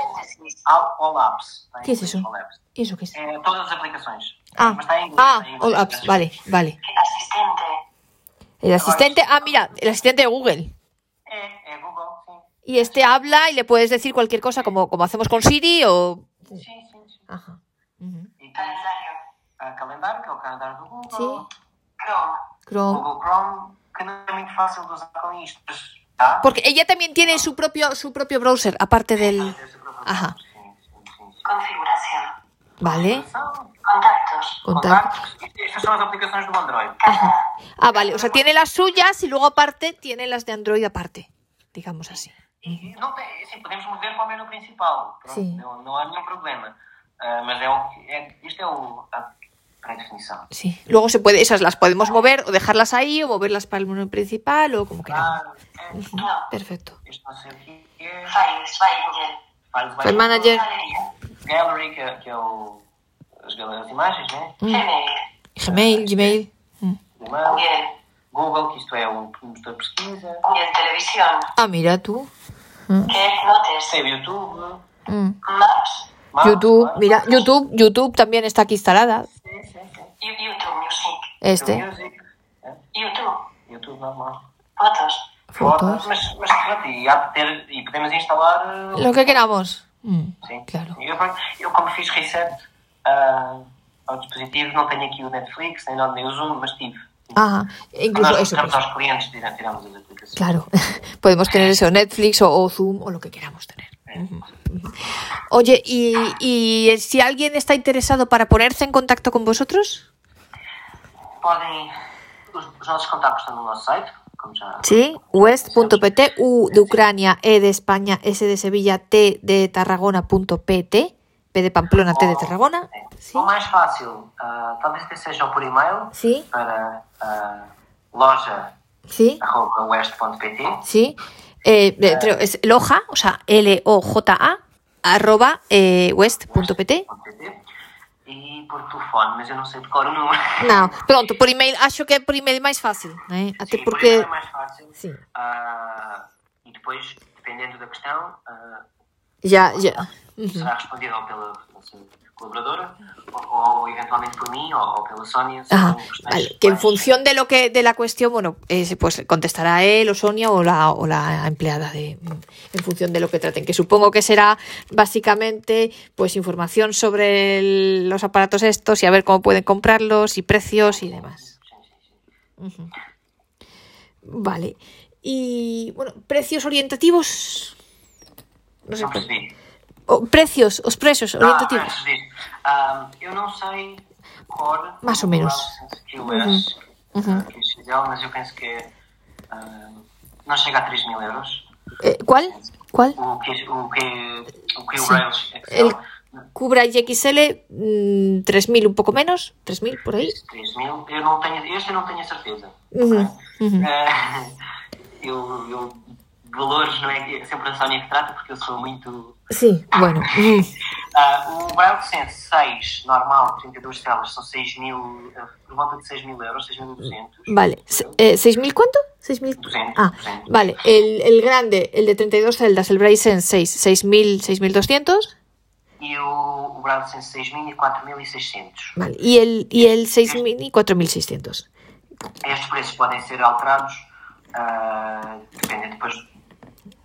All, apps. ¿Qué es eso? All apps. ¿Y eso qué es? É, todas as aplicações. Ah, ah, all apps, vale, vale. Asistente. El asistente, ah, mira, el asistente de Google. É, é Google. Y este habla y le puedes decir cualquier cosa como, como hacemos con Siri o... Sim, sim, sim. Ajá. Ujú. E tens Calendario. a calendário, que é o calendário do Google. Sí. Chrome. Chrome. Google Chrome, que não é muito fácil de usar com isto. Tá? Porque ella también tiene su propio, su propio browser, aparte del... Ajá. Sim, sim, sim. Configuración. Vale. Contactos. Contactos. Estas são as aplicações do Android. Ah, vale. O sea, tiene las suyas y luego aparte tiene las de Android aparte. Digamos así. E não tem, assim, podemos mover para o menu principal. Pronto. Não, não há nenhum problema. Ah, mas é o que. É, isto é o, a pré-definição. Sí. Luego se puede, esas las podemos mover o dejarlas ahí o moverlas para el menú principal o como queramos. Ah, é, Ujú. Perfecto. Files. Files File Manager. Gallery, que, é- que é o, as, gal- as imagens, né? Gmail. Gmail, Gmail. Mm. E-mail. Google. Que isto é o motor de pesquisa. Google Televisión. Ah, mira tú. Get Notes. Tem YouTube. Mm. Maps. Maps, YouTube, claro. mira, YouTube, YouTube también está aquí instalada. Sim, sim. You- YouTube Music. Este. Music. é, YouTube. YouTube normal. Fotos. Fotos. Há de ter, e podemos instalar. eh, Lo que queramos. Mm, Sim. Claro. Eu, eu, como fiz reset ah, ao dispositivo, não tenho aqui o Netflix, nem, nada, nem o Zoom, mas tive. Ajá. Incluso eso. pues, clientes. Claro. Podemos tener eso, Netflix o, o Zoom o lo que queramos tener. Oye, ¿y, y si alguien está interesado para ponerse en contacto con vosotros? Podem. Os, os nossos contactos no nosso site. Sí, west.pt, U de Ucrania, E de España, S de Sevilla, T de Tarragona.pt, P de Pamplona, T de Tarragona. Sí. O mais fácil, ah, talvez até seja por e-mail para ah, loja.west.pt. sí, sí. Eh, eh, es loja, o sea, L-O-J-A, arroba eh, west.pt. E por telefone, mas eu não sei decorar o número. No, pronto, por email, acho que por email máis fácil, eh? até Sim, por porque... e-mail é mais fácil. Sim. Ah, e depois, dependendo da questão, ah, Ya, ya. Será respondido ou pela nossa colaboradora, ou eventualmente por mí, Ajá, questões vale. Que en función de lo que de la cuestión, bueno, eh, pues contestará él o Sonia o la, o la empleada de en función de lo que traten. Que supongo que será básicamente pues información sobre el- los aparatos estos y a ver cómo pueden comprarlos y precios y demás. Vale. Y bueno, precios orientativos. No sé. Percebi. O, precios, os precios ah, orientativos. Ah, sí. um, eu non sei cor... Más ou menos. Que o uh -huh. que se deu, mas eu penso que um, non chega a 3 mil euros. Eh, cual? Cual? O que o, que, o, que sí. o Rails El... Cubra XL mm, 3.000, un pouco menos, 3.000 por aí. 3.000, eu non teño, este non teño certeza. Uh -huh. uh -huh. eu, eu, valores não é sempre a Sónia que trata, porque eu sou muito Sí, bueno. Ah, o Braille Sense 6, normal, 32 telas, são 6 mil, por volta de 6 mil euros, 6.200. Vale. Eh, ¿6.000 cuánto? 6.000. 200, Ah, 200. vale. El, el grande, el de 32 celdas, el Bryson 6, 6.000, 6.200. E o, o Braille Sense 6.000 e 4.600. Vale. Y el, y el 6.000 y 4.600. Estes preços podem ser alterados, ah, dependendo depois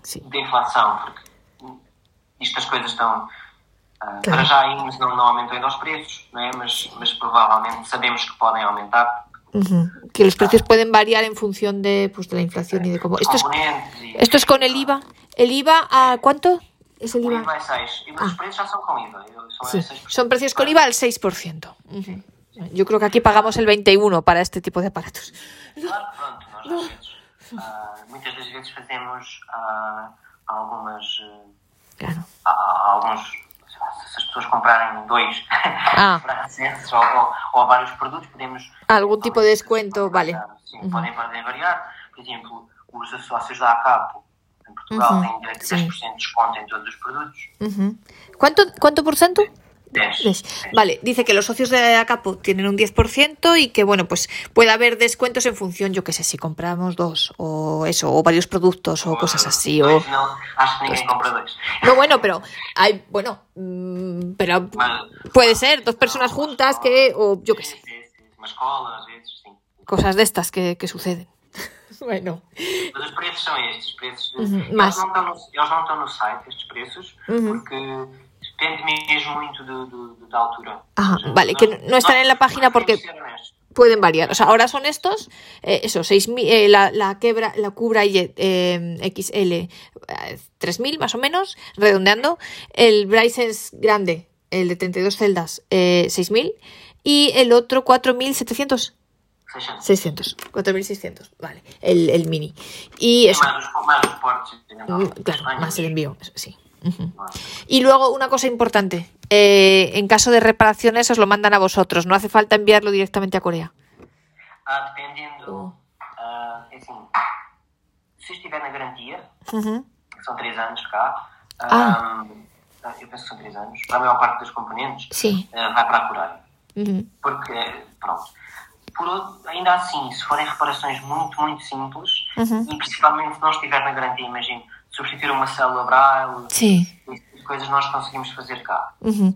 Sí. da inflação, porque isto as coisas estão. ah, Claro. Para já ainda não, não aumentam ainda os preços, não é? mas, mas provavelmente sabemos que podem aumentar. Ujú. Que los precios pueden variar en función de, pues, de la inflación y de cómo. Esto es, esto es con el IVA. ¿El IVA a cuánto? ¿Es el IVA? IVA é 6. E os preços já são com IVA. São Sí, 6%. son precios con IVA al 6%. Ujú. Yo creo que aquí pagamos el 21 para este tipo de aparatos. Claro, pronto, nós às vezes, ah, muitas das vezes fazemos ah, algumas. ah, Claro. há, alguns. Se as pessoas comprarem dois Ah. franceses ou, ou, ou vários produtos, podemos. Algún tipo de descuento, vale. Sim, podem, podem variar. Por exemplo, os sócios da ACAPO em Portugal Uhum, têm direito a sim. 10% de desconto em todos os produtos. Ujú. ¿Cuánto, ¿Cuánto por ciento? 10. Ves. Vale, dice que los socios de Acapo tienen un 10% y que, bueno, pues puede haber descuentos en función, yo qué sé, si compramos dos o eso, o varios productos o cosas así. O... Acho que ninguém compra dois. No, bueno, pero hay, bueno, mm, pero puede ser dos personas juntas que, o yo qué sé, cosas de estas que, que suceden. bueno, Mas os preços são estes. Preços eles, não estão no, eles não estão no site, estes preços, porque depende mesmo muito do, do- do- da altura. Ajá, Ou seja, vale, que no están en la página porque- pueden variar. O sea, ahora son estos, eh, eso, 6.000, eh, la, la quebra, la Cubra y, eh, XL, eh, 3.000 más o menos, redondeando. El Brysen's grande, el de 32 celdas, eh, 6.000. Y el otro 4.700. 600. 600. 4.600, vale. El, el mini. Y eso, os portes. mm, claro, más el envío, eso sí. Y luego una cosa importante, eh, en caso de reparaciones os lo mandan a vosotros, no hace falta enviarlo directamente a Corea. Ah, dependendo. ah, é assim, se estiver na garantia, que são 3 anos cá, Ah. ah, eu penso que são 3 anos, para a maior parte dos componentes, Sí. ah, vai para a Coreia. Ujú. Porque, pronto. Por ainda assim, se forem reparações muito, muito simples, e principalmente se não estiver na garantia, imagino, substituir uma célula braille, Sí. de coisas nós conseguimos fazer cá. Ujú.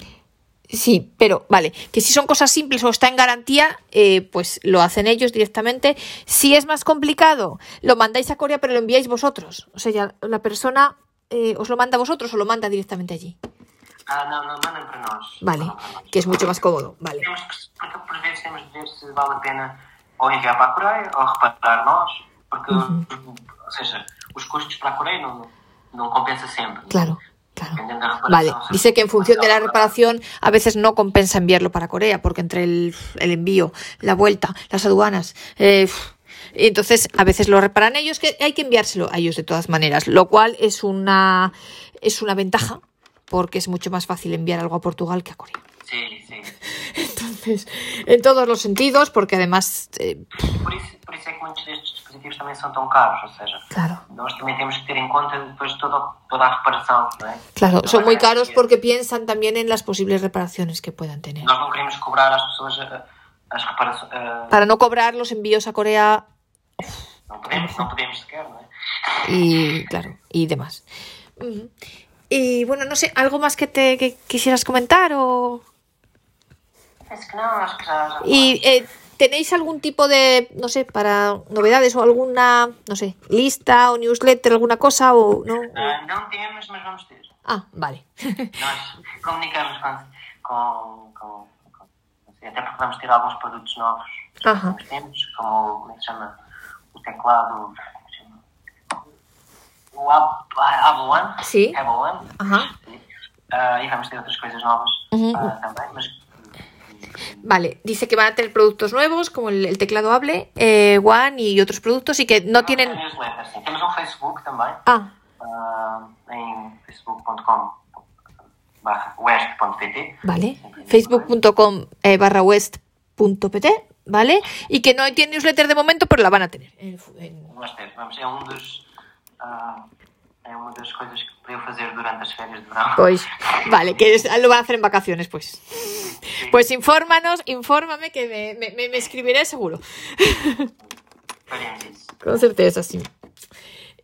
Sí, pero vale, que si son cosas simples o está en garantía, eh, pues lo hacen ellos directamente. Si es más complicado, lo mandáis a Corea, pero lo enviáis vosotros. O sea, ya la persona eh, os lo manda a vosotros o lo manda directamente allí. Ah, não, não, mandem para nós. Vale, para nós. que es mucho más cómodo. Vale. Temos que, porque por vezes temos de ver se vale a pena ou enviar para a Coreia ou reparar nós, porque, Uhum. ou seja, os custos para a Coreia não, não compensa sempre. Claro, claro. Vale, dice que en función de la reparación a veces no compensa enviarlo para Corea, porque entre el, el envío, la vuelta, las aduanas, eh, y entonces a veces lo reparan ellos, que hay que enviárselo a ellos de todas maneras, lo cual es una, es una ventaja, porque es mucho más fácil enviar algo a Portugal que a Corea. Sim, sim. Entonces, en todos los sentidos, porque además, eh, Por isso, por isso é que muitos destes dispositivos também são tão caros, ou seja, claro, nós também temos que ter em conta depois toda, toda a reparação, não é? claro, Não son muy caros porque piensan también en las posibles reparaciones que puedan tener. Nós não queremos cobrar às pessoas ah, as reparações. ah, Para no cobrar los envíos a Corea não, podemos, não podemos sequer, não é? y claro, y demás. Ujú. Y bueno, no sé, ¿algo más que te que quisieras comentar o Que acho que já. já y eh, tenéis algún tipo de, no sé, para novedades o alguna, no sé, lista o newsletter, alguna cosa o no? Ah, não temos, mas vamos ter. Ah, vale. Nós comunicamos com, com, com, com até porque vamos ter alguns produtos novos Ajá. nos temos, como como que se chama o teclado que o Abo One, Sí. Abo One. Ajá. Ah, e vamos ter outras coisas novas Uhum. ah, também, mas Vale, dice que van a tener productos nuevos como el, el teclado Hable, eh, One y otros productos y que no tienen... newsletter, sim. Temos um Facebook também, Ah, ah, em facebook.com barra west.pt Vale. Facebook.com eh, barra west.pt, ¿vale? Y que no tiene newsletter de momento, pero la van a tener. en- en- Nós temos, é um dos ah, é uma das coisas que eu fazer durante as férias de verão. Pues, vale, que lo van a hacer en vacaciones, pues. Pues infórmanos, infórmame que me, me- me- escribiré seguro. Isso. Con certeza, sí.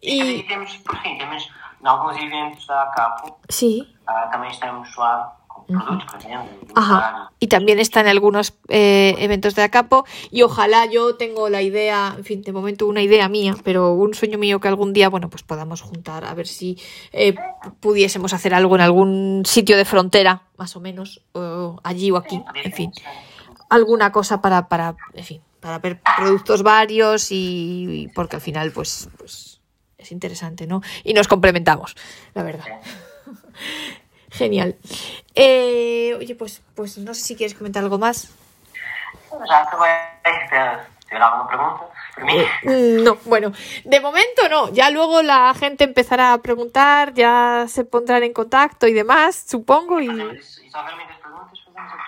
E temos, por fim, temos em alguns eventos da ACAPO, sí, ah, também estamos lá Ajá. Y también está en algunos eh, eventos de Acapo. Y ojalá yo tengo la idea, en fin, de momento una idea mía, pero un sueño mío que algún día, bueno, pues podamos juntar a ver si eh, pudiésemos hacer algo en algún sitio de frontera, más o menos, o allí o aquí, en fin. Alguna cosa para, para, en fin, para ver productos varios y, y porque al final, pues, pues es interesante, ¿no? Y nos complementamos, la verdad. Genial. Eh, oye, pues, pues no sé si quieres comentar algo más. No, bueno, de momento no. Ya luego la gente empezará a preguntar, ya se pondrán en contacto y demás, supongo. Y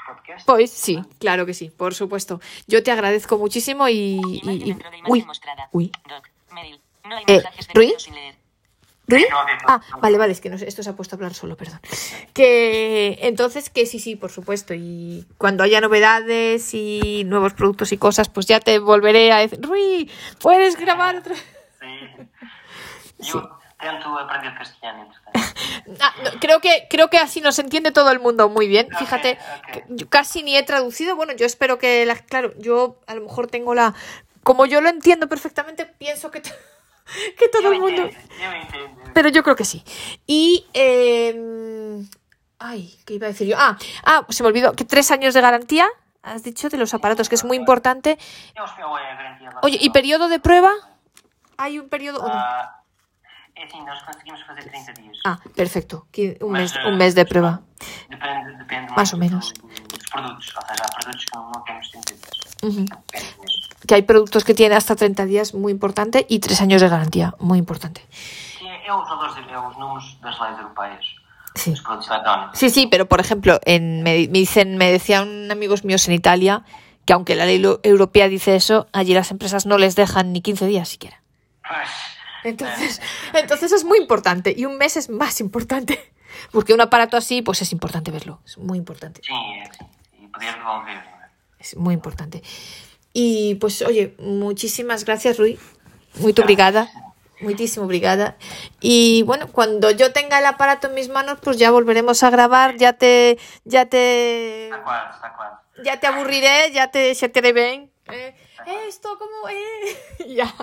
podcast. pues sí, claro que sí, por supuesto. Yo te agradezco muchísimo y. y- y- uy, uy. Eh, ¿Rui? Ah, vale, vale, es que no esto se ha puesto a hablar solo, perdón. Que entonces, que sí, sí, por supuesto. Y cuando haya novedades y nuevos productos y cosas, pues ya te volveré a decir, Rui, puedes grabar otra Sim. Eu tento aprender entretanto. Ah, no, creo que creo que así nos entiende todo el mundo muy bien. Fíjate, yo casi ni he traducido. Bueno, yo espero que la, claro, yo a lo mejor tengo la como yo lo entiendo perfectamente, pienso que que todo el mundo pero yo creo que sí. Y eh, ay, ¿qué iba a decir yo? Ah, ah, se me olvidó que tres años de garantía. Has dicho de los aparatos que es muy importante. Oye, ¿y periodo de prueba? ¿Hay un periodo o no? Ah, nós conseguimos fazer 30 dias. Ah, perfecto. Un mes, Mas, un mes de prueba. Depende, depende ou muito menos. do- dos produtos. Ou seja, há produtos que não temos 30 dias. Ujú. Depende mesmo. Que hay productos que tienen hasta 30 días, muy importante, y tres años de garantía, muy importante. Leis europeias. Sí. Dos produtos eletrónicos. Sí, sí, pero por ejemplo, en, me, dicen, me decían amigos míos en Italia que aunque la ley europea dice eso, allí las empresas no les dejan ni 15 días siquiera. Pois, Entonces, entonces es muy importante y un mes es más importante. Porque un aparato así, pues es importante verlo. Es muy importante. poder não é? Es muy importante. Y pues, oye, muchísimas gracias, Rui. Muy obrigada. Muchísimo obrigada. Y bueno, cuando yo tenga el aparato en mis manos, pues ya volveremos a grabar. Ya te, ya te, ya te aburriré, ya te, ya te. Eh, esto, como, eh, ya.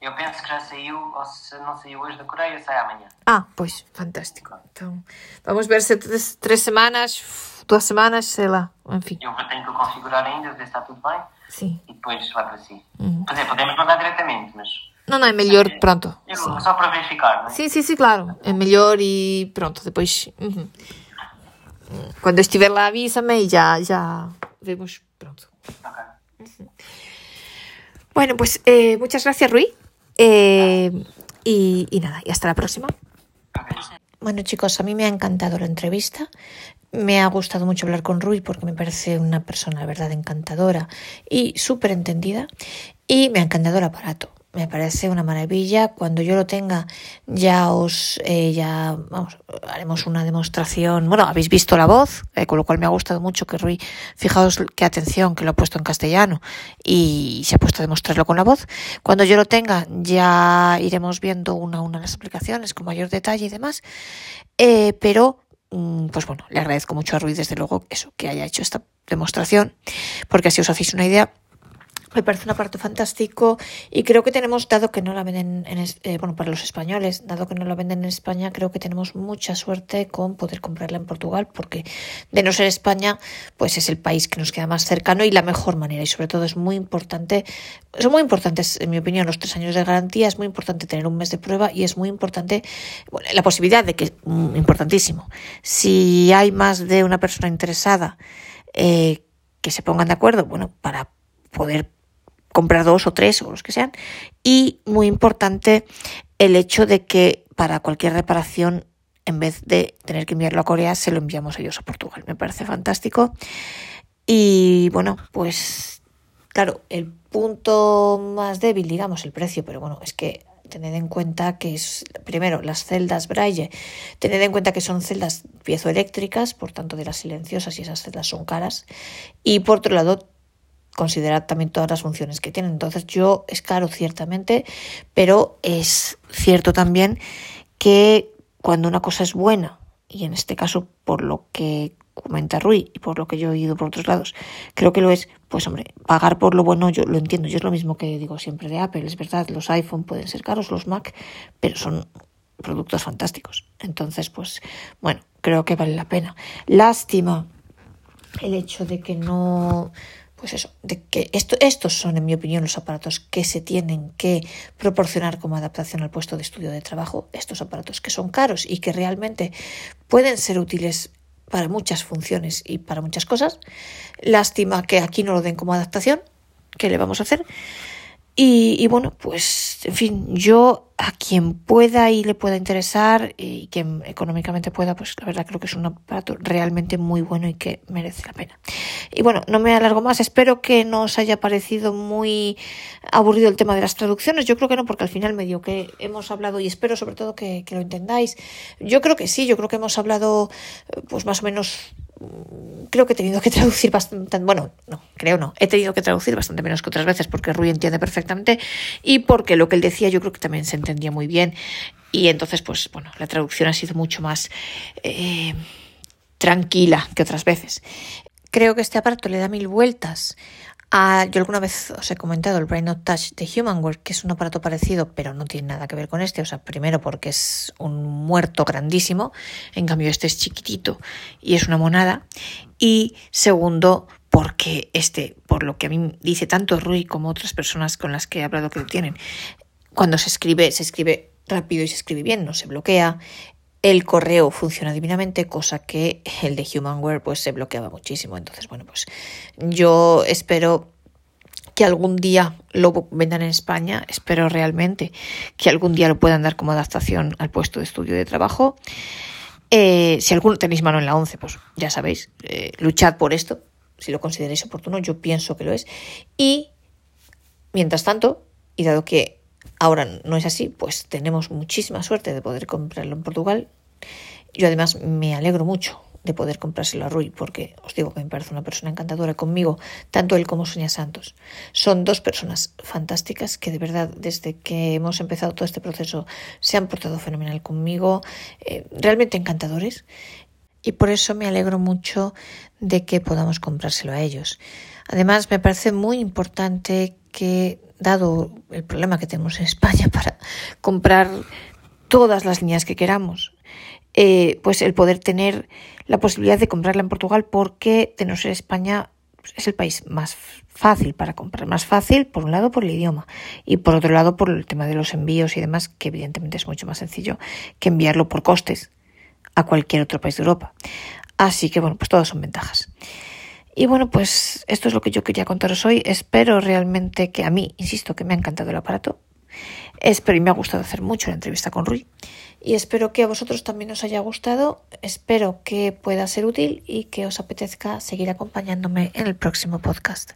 Eu penso que já saiu, ou se não saiu hoje da Coreia, sai amanhã. Ah, pues fantástico. Então, vamos ver se tres, tres semanas, duas semanas, sei lá, enfim. Eu vou- tenho que configurar ainda, ver se está tudo bem. Sim. E depois vai para si. Uhum. Quer dizer, podemos mandar diretamente, mas. Não, não, é melhor pronto. Eu, Sim. Só para verificar, não é? Sim, sim, sim, claro. É melhor e pronto, depois. uhum. Quando eu estiver lá, avisa-me e já, já vemos pronto. Ok. Bueno, pues eh, muchas gracias, Rui. Eh, y, y nada, y hasta la próxima. Bueno, chicos, a mí me ha encantado la entrevista. Me ha gustado mucho hablar con Rui porque me parece una persona, verdad, encantadora y súper entendida. Y me ha encantado el aparato. Me parece una maravilla. Cuando yo lo tenga, ya os, eh, ya, vamos, haremos una demostración. Bueno, habéis visto la voz, eh, con lo cual me ha gustado mucho que Rui, fijaos qué atención, que lo ha puesto en castellano y se ha puesto a demostrarlo con la voz. Cuando yo lo tenga, ya iremos viendo una a una las aplicaciones con mayor detalle y demás. Eh, pero, pues bueno, le agradezco mucho a Rui, desde luego, eso, que haya hecho esta demostración, porque así os hacéis una idea. Me parece un aparato fantástico y creo que tenemos, dado que no la venden, en, eh, bueno, para los españoles, dado que no la venden en España, creo que tenemos mucha suerte con poder comprarla en Portugal, porque de no ser España, pues es el país que nos queda más cercano y la mejor manera. Y sobre todo es muy importante, son muy importantes, en mi opinión, los tres años de garantía, es muy importante tener un mes de prueba y es muy importante bueno, la posibilidad de que, mm, importantísimo, si hay más de una persona interesada, eh, que se pongan de acuerdo, bueno, para poder comprar dos o tres o los que sean. Y muy importante el hecho de que para cualquier reparación, en vez de tener que enviarlo a Corea, se lo enviamos ellos a Portugal. Me parece fantástico. Y bueno, pues claro, el punto más débil, digamos, el precio, pero bueno, es que tened en cuenta que es, primero, las celdas Braille, tened en cuenta que son celdas piezoeléctricas, por tanto de las silenciosas y esas celdas son caras. Y por otro lado, considerad también todas las funciones que tienen. Entonces yo es caro ciertamente, pero es cierto también que cuando una cosa es buena y en este caso por lo que comenta Rui y por lo que yo he oído por otros lados, creo que lo es, pues hombre, pagar por lo bueno yo lo entiendo, yo es lo mismo que digo siempre de Apple, es verdad, los iPhone pueden ser caros, los Mac, pero son productos fantásticos. Entonces, pues bueno, creo que vale la pena. Lástima el hecho de que no pues eso, de que esto, estos son, en mi opinión, los aparatos que se tienen que proporcionar como adaptación al puesto de estudio de trabajo, estos aparatos que son caros y que realmente pueden ser útiles para muchas funciones y para muchas cosas. Lástima que aquí no lo den como adaptación. ¿Qué le vamos a hacer? Y, bueno, pues, en fin, yo a quien pueda y le pueda interesar y quien económicamente pueda, pues la verdad creo que es un aparato realmente muy bueno y que merece la pena. Y bueno, no me alargo más, espero que no os haya parecido muy aburrido el tema de las traducciones, yo creo que no, porque al final medio que hemos hablado y espero sobre todo que lo entendáis. Yo creo que sí, yo creo que hemos hablado pues más o menos creo que he tenido que traducir bastante, bueno, no, creo no, he tenido que traducir bastante menos que otras veces porque Rui entiende perfectamente y porque lo que él decía yo creo que también se entendía muy bien y entonces pues bueno, la traducción ha sido mucho más eh, tranquila que otras veces. Creo que este aparato le da mil vueltas Ah, yo alguna vez os he comentado el Brain Not Touch de Humanware, que es un aparato parecido, pero no tiene nada que ver con este. O sea, primero porque es un muerto grandísimo, en cambio este es chiquitito y es una monada. Y segundo, porque este, por lo que a mí dice tanto Rui como otras personas con las que he hablado que lo tienen, cuando se escribe, se escribe rápido y se escribe bien, no se bloquea. El correo funciona divinamente, cosa que el de Humanware pues se bloqueaba muchísimo. Entonces, bueno, pues yo espero que algún día lo vendan en España, espero realmente que algún día lo puedan dar como adaptación al puesto de estudio de trabajo. Eh, si alguno tenéis mano en la 11, pues ya sabéis, eh, luchad por esto, si lo consideráis oportuno, yo pienso que lo es. Y, mientras tanto, y dado que Ahora no es así, pues tenemos muchísima suerte de poder comprarlo en Portugal. Yo además me alegro mucho de poder comprárselo a Rui, porque os digo que me parece una persona encantadora conmigo, tanto él como Sonia Santos. Son dos personas fantásticas que de verdad desde que hemos empezado todo este proceso se han portado fenomenal conmigo, eh, realmente encantadores. Y por eso me alegro mucho de que podamos comprárselo a ellos. Además, me parece muy importante que dado el problema que tenemos en España para comprar todas las líneas que queramos, eh, pues el poder tener la posibilidad de comprarla en Portugal porque de no ser España pues, es el país más fácil para comprar. Más fácil, por un lado, por el idioma y por otro lado, por el tema de los envíos y demás, que evidentemente es mucho más sencillo que enviarlo por costes a cualquier otro país de Europa. Así que, bueno, pues todas son ventajas. Y bueno, pues esto es lo que yo quería contaros hoy. Espero realmente que a mí, insisto, que me ha encantado el aparato. Espero y me ha gustado hacer mucho la entrevista con Rui. Y espero que a vosotros también os haya gustado. Espero que pueda ser útil y que os apetezca seguir acompañándome en el próximo podcast.